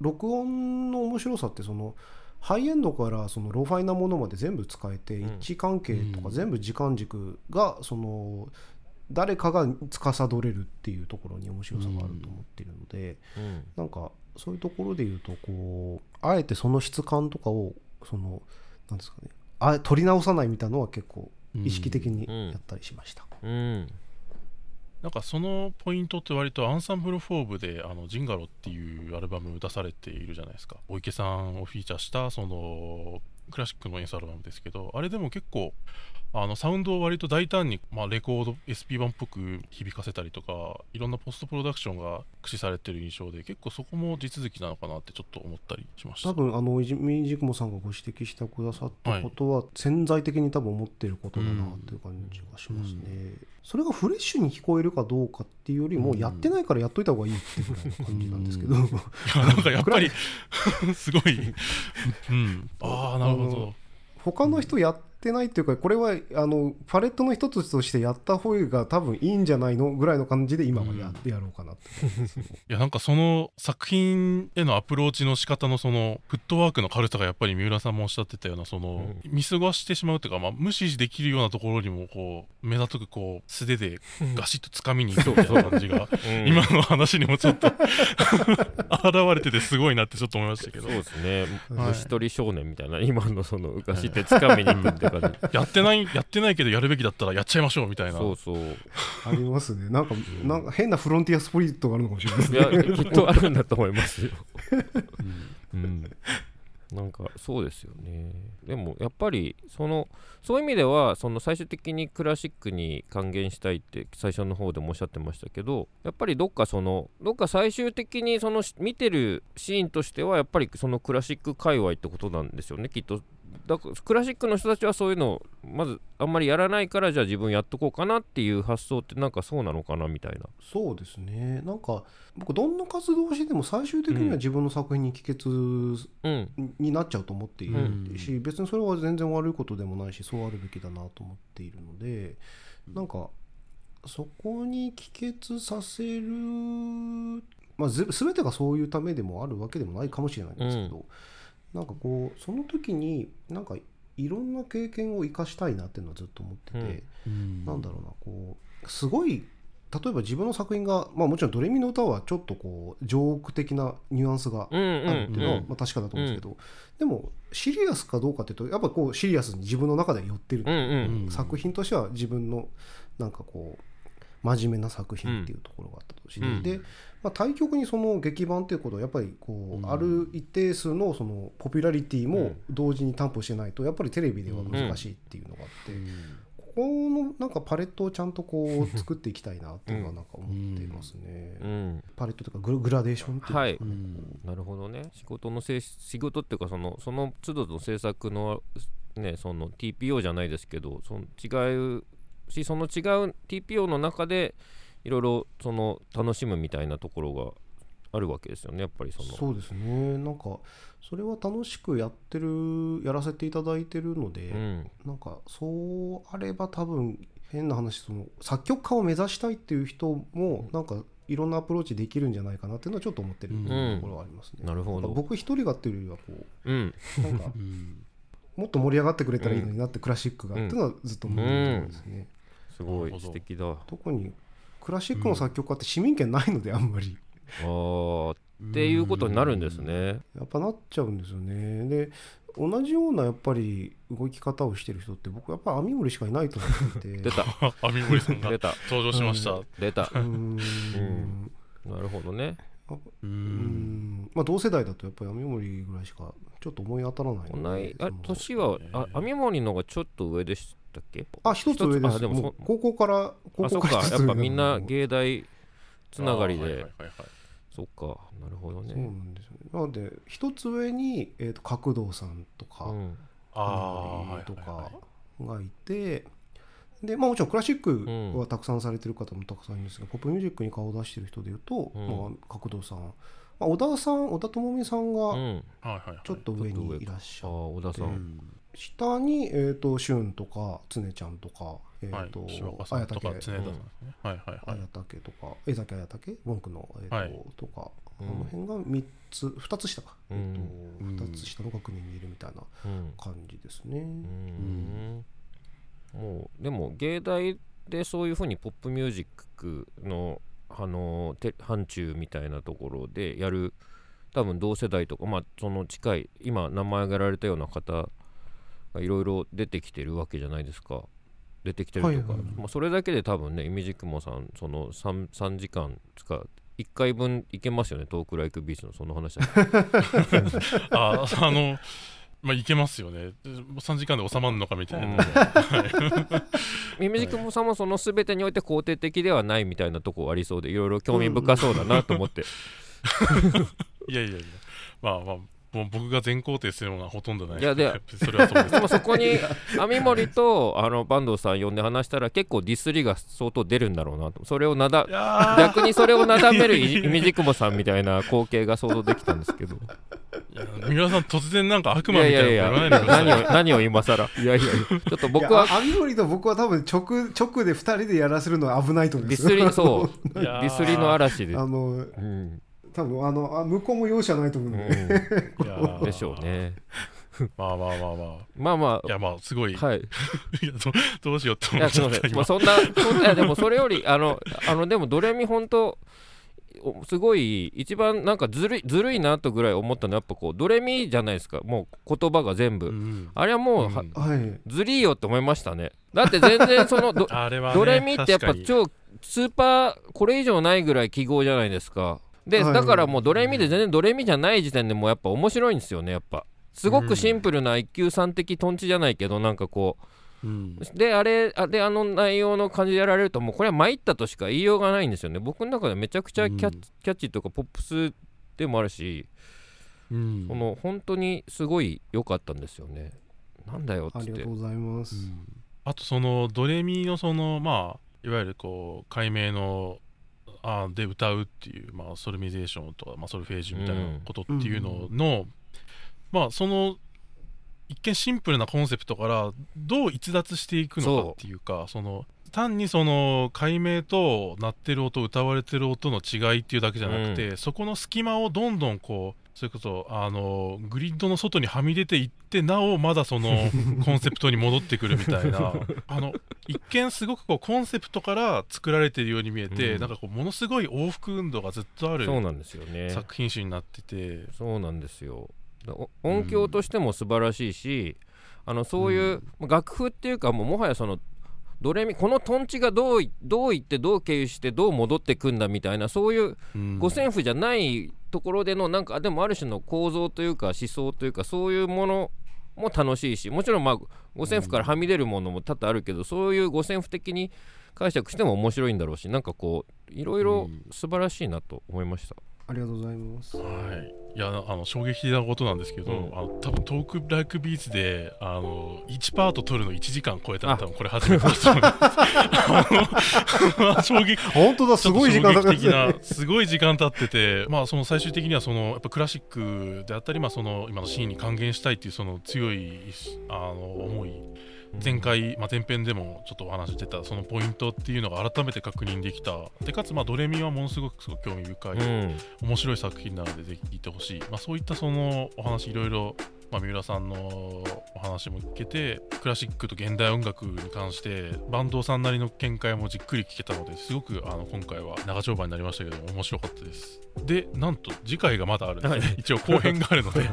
録音の面白さってそのハイエンドからそのローファイなものまで全部使えてうん位置関係とうんか全部時間軸がその誰かが司れるっていうところに面白さがあると思っているので、うん。なんかそういうところで言うとこうあえてその質感とかをそのなんですかねあ録り直さないみたいなのは結構意識的にやったりしました。うんなんかそのポイントって割とアンサンブルフォーブであのジンガロっていうアルバム出されているじゃないですか。お池さんをフィーチャーしたそのクラシックの演奏アルバムですけどあれでも結構あのサウンドを割と大胆に、まあ、レコード SP 版っぽく響かせたりとかいろんなポストプロダクションが駆使されてる印象で結構そこも地続きなのかなってちょっと思ったりしました。多分あのいじミジクモさんがご指摘してくださったことは潜在的に多分思ってることだなっていう感じがしますね、それがフレッシュに聞こえるかどうかっていうよりもうん。やってないからやっといた方がいいっていうぐらいの感じなんですけど、いや なんかやっぱり すごい、うん、ああなるほど。他の人やってないっていうかこれはあのパレットの一つとしてやった方が多分いいんじゃないのぐらいの感じで今はや,、うやろうかなって。いやなんかその作品へのアプローチの仕方のそのフットワークの軽さがやっぱり三浦さんもおっしゃってたようなその、見過ごしてしまうというか、まあ、無視できるようなところにもこう目ざとくこう素手でガシッと掴みにいくみたいな。感じがうん今の話にもちょっと 現れててすごいなってちょっと思いましたけど。そうですね、はい虫取り少年みたいな今のその昔って掴みに行くって感じやってないやってないけどやるべきだったらやっちゃいましょうみたいな。そうそう。ありますね。なんかなんか変なフロンティアスプリットがあるのかもしれない。ですいねやきっとあるんだと思いますよ、うん、なんかそうですよね。でもやっぱりそのそういう意味ではその最終的にクラシックに還元したいって最初の方でもおっしゃってましたけどやっぱりどっかそのどっか最終的にその見てるシーンとしてはやっぱりそのクラシック界隈ってことなんですよねきっとだからクラシックの人たちはそういうのをまずあんまりやらないからじゃあ自分やっとこうかなっていう発想ってなんかそうなのかなみたいな。そうですね。なんか僕どんな活動をしても最終的には自分の作品に帰結うん。になっちゃうと思っているし、別にそれは全然悪いことでもないしそうあるべきだなと思っているのでなんかそこに帰結させる、まあ、ぜ全てがそういうためでもあるわけでもないかもしれないんですけど、なんかこうその時になんかいろんな経験を生かしたいなっていうのはずっと思ってて、なんだろうなこうすごい例えば自分の作品が、まあ、もちろんドレミの歌はちょっとこうジョーク的なニュアンスがうんうんあるっていうのは、うんまあ、確かだと思うんですけど、でもシリアスかどうかっていうとやっぱこうシリアスに自分の中では寄ってる、うんうん。作品としては自分のなんかこう真面目な作品っていうところがあったとして、うん。で、まあ、対局にその劇版っていうことはやっぱりこう、うん。ある一定数のそのポピュラリティも同時に担保してないとやっぱりテレビでは難しいっていうのがあって、ここのなんかパレットをちゃんとこう 作っていきたいなっていうのはなんか思っていますね。うん。パレットというかグラグラデーションっていうか。はい。うん。なるほどね。仕事のせい仕事っていうかそのその都度の制作のねその TPO じゃないですけどその違うしその違う TPO の中でいろいろその楽しむみたいなところがあるわけですよねやっぱりその。そうですね。なんかそれは楽しくやってるやらせていただいてるので、うん。なんかそうあれば多分変な話その作曲家を目指したいっていう人もなんかいろんなアプローチできるんじゃないかなっていうのはちょっと思ってるうん。ところはありますね。なるほど。僕一人がっていうよりはこうん。うなんかうん。もっと盛り上がってくれたらいいのになってクラシックがっていうのはずっと思ってるんですね。すごない素敵だ。あ特にクラシックの作曲家って市民権ないのであんまり。ーっていうことになるんですね。やっぱなっちゃうんですよね。で同じようなやっぱり動き方をしてる人って僕やっぱり網森しかいないと思っていて。出た。網森さんが出た。登場しました。出た。うーん。なるほどね。ううんん。まあ同世代だとやっぱり網森ぐらいしかちょっと思い当たらないの同い。あ年はあ網森の方がちょっと上でしたっけ？あ一つ上です。あでも高校から高校か。ら一つ上やっぱみんな芸大つながりで。あーはいはいはいはい。そっか。なるほどそうなねんですよね。なので一つ上に、えー、と角堂さんとか、うん。ああ、はいはいとかはい。がいてで、まあ、もちろんクラシックはたくさんされてる方もたくさんいるんですが、ポップミュージックに顔を出してる人でいうと、うん。まあ、角堂さん、まあ、小田さん小田智美さんうがん。はいはいはい。ちょっと上にいらっしあゃる、小田さうんん下に、えー、と俊とか常ちゃんとか、えはいーとはいはいはい。綾竹とか江崎綾竹文句の、えーとはい。とか、うん。この辺が3つ2つ下か、うん。えー、とうん。2つ下の学年にいるみたいなうん。感じですね。うん。もうでも芸大でそういうふうにポップミュージックのあのて範疇みたいなところでやる多分同世代とかまあその近い今名前挙げられたような方がいろいろ出てきてるわけじゃないですか。出てきてるとか、はいまあ、それだけで多分ねイミジクモさんその 3, 3時間つか1回分いけますよねトークライクビーチのその話だ ああのまあいけますよね。3時間で収まるのかみたいな、うん。ミミジクモさんもその全てにおいて肯定的ではないみたいなとこありそうでいろいろ興味深そうだなと思って、いやいやいや。まあまあもう僕が全肯定するのがほとんどない。いやでそれはそうです。でもそこに網森とあの坂東さん呼んで話したら結構ディスりが相当出るんだろうなと。それをなだ逆にそれをなだめるイイミジクモさんみたいな光景が想像できたんですけど。ーいや三浦さん突然なんか悪い魔みたやいやいやいなこと言わないでください。何を何を今更いやいやいやちょっと僕は網森と僕は多分直直で2人でやらせるのは危ないと思いますディスりそう。ディスりの嵐で。あのうん、多分あのあ向こうも容赦ないと思ううん。で、いやー。ん、でしょうね。まあまあまあまあ。まあまいやまあすごい、あはい。いやどどうしようってい思っちゃったやすみません、まあ、今そんなそんないやでもそれよりあのあのでもドレミ本当おすごい一番なんかずるいずるいなとぐらい思ったのはやっぱこうドレミじゃないですか。もう言葉が全部、うんあれはもう、はうん。はいずりーよって思いましたね。だって全然そのど あれは、ね、ドレミってやっぱ超スーパーこれ以上ないぐらい記号じゃないですかで、はい。だからもうドレミで全然ドレミじゃない時点でもうやっぱ面白いんですよねやっぱ。すごくシンプルな一級さん的とんちじゃないけどなんかこう。ん。うであれあであの内容の感じでやられるともうこれは参ったとしか言いようがないんですよね。僕の中でめちゃくちゃキャッ,、うんキャッチーとかポップスでもあるしうん。この本当にすごい良かったんですよね。なんだよっつって。ありがとうございます、あとそのドレミのそのまあいわゆるこう解明のあで歌うっていう、まあ、ソルミゼーションとか、まあ、ソルフェージュみたいなことっていうのの、まあその一見シンプルなコンセプトからどう逸脱していくのかっていうかその単にその解明と鳴ってる音歌われてる音の違いっていうだけじゃなくて、そこの隙間をどんどんこうそれこそあのグリッドの外にはみ出ていってなおまだその コンセプトに戻ってくるみたいな。あの一見すごくこうコンセプトから作られてるように見えて、うん。なんかこうものすごい往復運動がずっとあるそうなんですよね。作品集になってて、そうなんですよ。音響としても素晴らしいし、あのそういう、楽譜っていうかもうもはやそのドレミこのトンチがどういどういってどう経由してどう戻ってくんだみたいなそういううん。五線譜じゃないところでのなんかでもある種の構造というか思想というかそういうものも楽しいしもちろんまあ五線譜からはみ出るものも多々あるけど、そういう五線譜的に解釈しても面白いんだろうしなんかこういろいろ素晴らしいなと思いました。ありがとうございます。はい、いやあの衝撃なことなんですけど、うん。あの多分トークライクビーツであの1パート取るの1時間超えたの多分これ初めてだと思います衝撃 本当だすごい時間かかってなすごい時間経っててまあその最終的にはそのやっぱクラシックであったりまあその今のシーンに還元したいっていうその強いあの思い前回、まあ、前編でもちょっとお話ししてたそのポイントっていうのが改めて確認できた。でかつまあドレミはものすごくすごく興味深い、うん。面白い作品なのでぜひ聞いてほしい、まあ、そういったそのお話いろいろ、まあ、三浦さんのお話も聞けてクラシックと現代音楽に関して坂東さんなりの見解もじっくり聞けたのですごくあの今回は長丁場になりましたけど面白かったです。でなんと次回がまだあるんですね、はい。一応後編があるので、はい、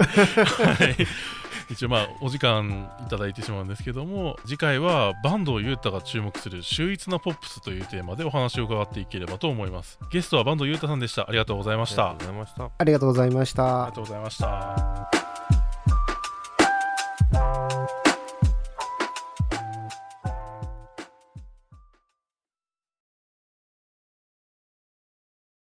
一応まあお時間いただいてしまうんですけども次回は坂東裕太が注目する秀逸なポップスというテーマでお話を伺っていければと思いますゲストは坂東裕太さんでしたありがとうございましたありがとうございました。ありがとうございましたありがとうございました。